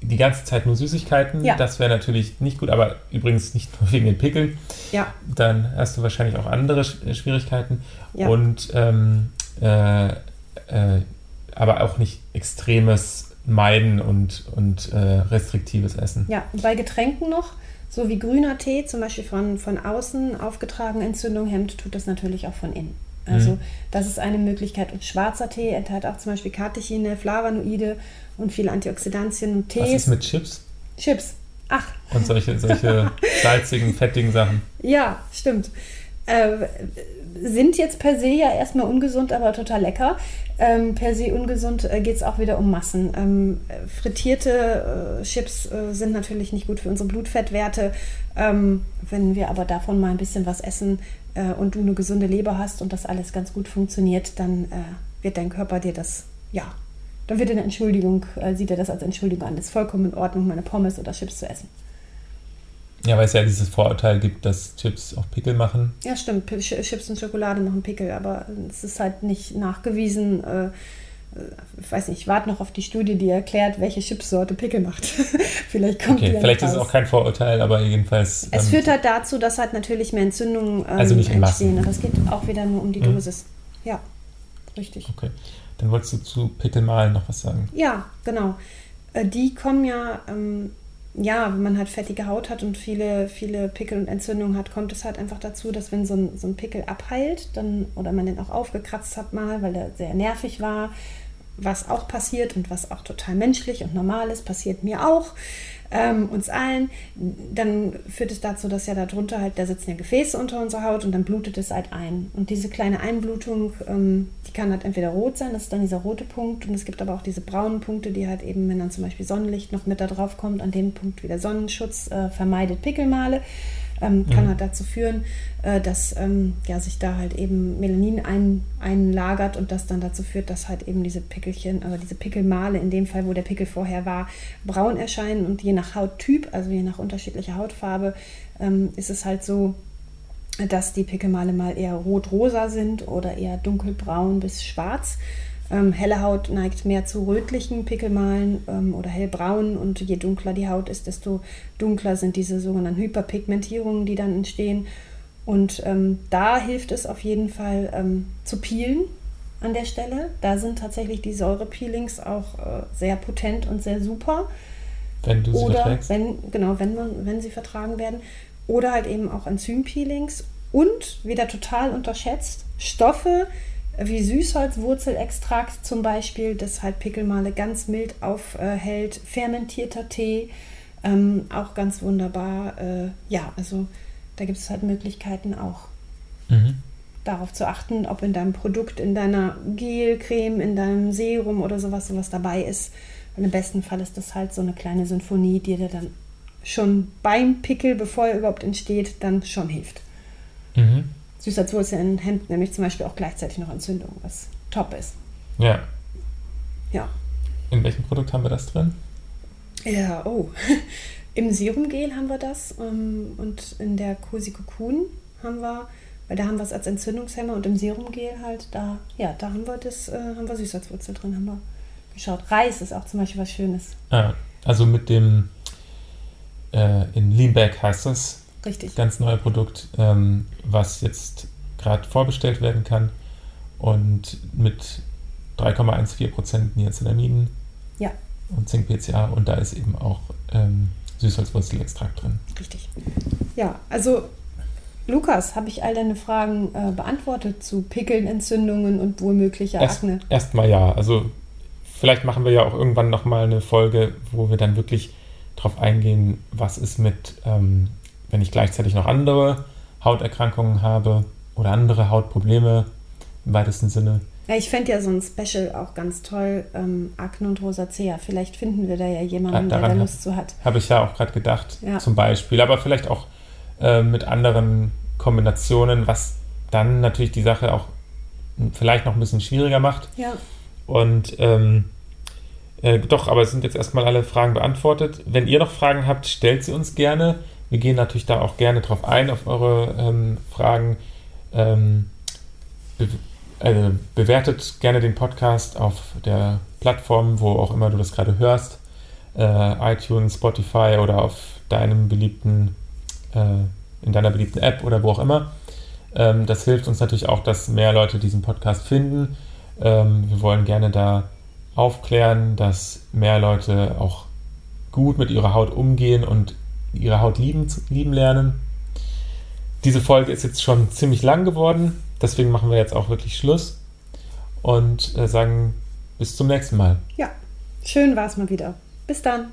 B: die ganze Zeit nur Süßigkeiten. Ja. Das wäre natürlich nicht gut, aber übrigens nicht nur wegen den Pickeln.
A: Ja.
B: Dann hast du wahrscheinlich auch andere äh, Schwierigkeiten. Ja. Und ähm, äh, äh, aber auch nicht extremes Meiden und, und äh, restriktives Essen.
A: Ja, bei Getränken noch, so wie grüner Tee, zum Beispiel von, von außen aufgetragen Entzündung hemmt, tut das natürlich auch von innen. Also mhm. das ist eine Möglichkeit. Und schwarzer Tee enthält auch zum Beispiel Katechine, Flavonoide und viele Antioxidantien und Tees. Was
B: ist mit Chips?
A: Chips. Ach.
B: Und solche, solche salzigen, fettigen Sachen.
A: Ja, stimmt. Äh, sind jetzt per se ja erstmal ungesund, aber total lecker. Ähm, per se ungesund äh, geht es auch wieder um Massen. Ähm, frittierte äh, Chips äh, sind natürlich nicht gut für unsere Blutfettwerte. Ähm, wenn wir aber davon mal ein bisschen was essen äh, und du eine gesunde Leber hast und das alles ganz gut funktioniert, dann äh, wird dein Körper dir das, ja, dann wird er eine Entschuldigung, äh, sieht er das als Entschuldigung an. Das ist vollkommen in Ordnung, meine Pommes oder Chips zu essen.
B: Ja, weil es ja dieses Vorurteil gibt, dass Chips auch Pickel machen.
A: Ja, stimmt. Chips und Schokolade machen Pickel, aber es ist halt nicht nachgewiesen. Äh, ich weiß nicht, ich warte noch auf die Studie, die erklärt, welche Chipsorte Pickel macht. vielleicht kommt
B: okay, die Vielleicht ist es auch kein Vorurteil, aber jedenfalls.
A: Es ähm, führt halt dazu, dass halt natürlich mehr Entzündungen ähm,
B: also nicht
A: entstehen. Aber es geht auch wieder nur um die mhm. Dosis. Ja, richtig.
B: Okay. Dann wolltest du zu Pickelmalen noch was sagen?
A: Ja, genau. Äh, die kommen ja, ähm, ja, wenn man halt fettige Haut hat und viele, viele Pickel und Entzündungen hat, kommt es halt einfach dazu, dass wenn so ein, so ein Pickel abheilt, dann, oder man den auch aufgekratzt hat mal, weil der sehr nervig war, was auch passiert und was auch total menschlich und normal ist, passiert mir auch, ähm, uns allen, dann führt es dazu, dass ja darunter halt, da sitzen ja Gefäße unter unserer Haut und dann blutet es halt ein. Und diese kleine Einblutung, ähm, die kann halt entweder rot sein, das ist dann dieser rote Punkt und es gibt aber auch diese braunen Punkte, die halt eben, wenn dann zum Beispiel Sonnenlicht noch mit da drauf kommt, an dem Punkt wieder Sonnenschutz äh, vermeidet Pickelmale ähm, kann mhm. halt dazu führen, äh, dass ähm, ja, sich da halt eben Melanin ein, einlagert und das dann dazu führt, dass halt eben diese Pickelchen, also diese Pickelmale, in dem Fall, wo der Pickel vorher war, braun erscheinen und je nach Hauttyp, also je nach unterschiedlicher Hautfarbe, ähm, ist es halt so, dass die Pickelmale mal eher rot-rosa sind oder eher dunkelbraun bis schwarz. Ähm, helle Haut neigt mehr zu rötlichen Pickelmalen ähm, oder hellbraun und je dunkler die Haut ist, desto dunkler sind diese sogenannten Hyperpigmentierungen, die dann entstehen. Und ähm, da hilft es auf jeden Fall ähm, zu peelen. an der Stelle. Da sind tatsächlich die Säurepeelings auch äh, sehr potent und sehr super.
B: Wenn du sie
A: Oder
B: verträgst.
A: wenn, genau, wenn, man, wenn sie vertragen werden. Oder halt eben auch Enzympeelings. Und wieder total unterschätzt, Stoffe wie Süßholzwurzelextrakt zum Beispiel, das halt Pickelmale ganz mild aufhält. Fermentierter Tee, ähm, auch ganz wunderbar. Äh, ja, also da gibt es halt Möglichkeiten auch
B: Mhm.
A: darauf zu achten, ob in deinem Produkt, in deiner Gelcreme, in deinem Serum oder sowas sowas dabei ist. Und im besten Fall ist das halt so eine kleine Symphonie, die dir dann schon beim Pickel, bevor er überhaupt entsteht, dann schon hilft.
B: Mhm.
A: Süßholzwurzel hemmt nämlich zum Beispiel auch gleichzeitig noch Entzündung, was top ist.
B: Ja.
A: Ja.
B: In welchem Produkt haben wir das drin?
A: Ja, oh. Im Serumgel haben wir das ähm, und in der Cosi Cocoon haben wir, weil da haben wir es als Entzündungshemmer und im Serumgel halt, da, ja, da haben wir das, äh, haben wir Süßholzwurzel drin, haben wir geschaut. Reis ist auch zum Beispiel was Schönes.
B: Ah, also mit dem äh, in Leanback heißt das,
A: Richtig.
B: ganz neue Produkt, ähm, was jetzt gerade vorbestellt werden kann und mit 3,14% Niacinamiden
A: Ja.
B: und Zink PCA und da ist eben auch ähm, Süßholzwurzelextrakt drin.
A: Richtig. Ja, also Lukas, habe ich all deine Fragen äh, beantwortet zu Pickeln, Entzündungen und womöglicher
B: Erst-
A: Akne?
B: Erstmal ja, also vielleicht machen wir ja auch irgendwann nochmal eine Folge, wo wir dann wirklich drauf eingehen, was ist mit, ähm, wenn ich gleichzeitig noch andere Hauterkrankungen habe oder andere Hautprobleme im weitesten Sinne.
A: Ja, ich fände ja so ein Special auch ganz toll, ähm, Akne und Rosacea. Vielleicht finden wir da ja
B: Ah,
A: jemanden, der
B: daran
A: da
B: hab-
A: Lust zu hat.
B: Habe ich ja auch gerade gedacht,
A: Ja.
B: zum Beispiel. Aber vielleicht auch äh, mit anderen Kombinationen, was dann natürlich die Sache auch vielleicht noch ein bisschen schwieriger macht.
A: Ja,
B: Und ähm, äh, doch, aber es sind jetzt erstmal alle Fragen beantwortet. Wenn ihr noch Fragen habt, stellt sie uns gerne. Wir gehen natürlich da auch gerne drauf ein, auf eure ähm, Fragen. Ähm, be äh, bewertet gerne den Podcast auf der Plattform, wo auch immer du das gerade hörst. Äh, iTunes, Spotify oder auf deinem beliebten, äh, in deiner beliebten App oder wo auch immer. Ähm, das hilft uns natürlich auch, dass mehr Leute diesen Podcast finden. Ähm, wir wollen gerne da aufklären, dass mehr Leute auch gut mit ihrer Haut umgehen und ihre Haut lieben, lieben lernen. Diese Folge ist jetzt schon ziemlich lang geworden, deswegen machen wir jetzt auch wirklich Schluss und äh, sagen bis zum nächsten Mal.
A: ja. Schön war es mal wieder. Bis dann.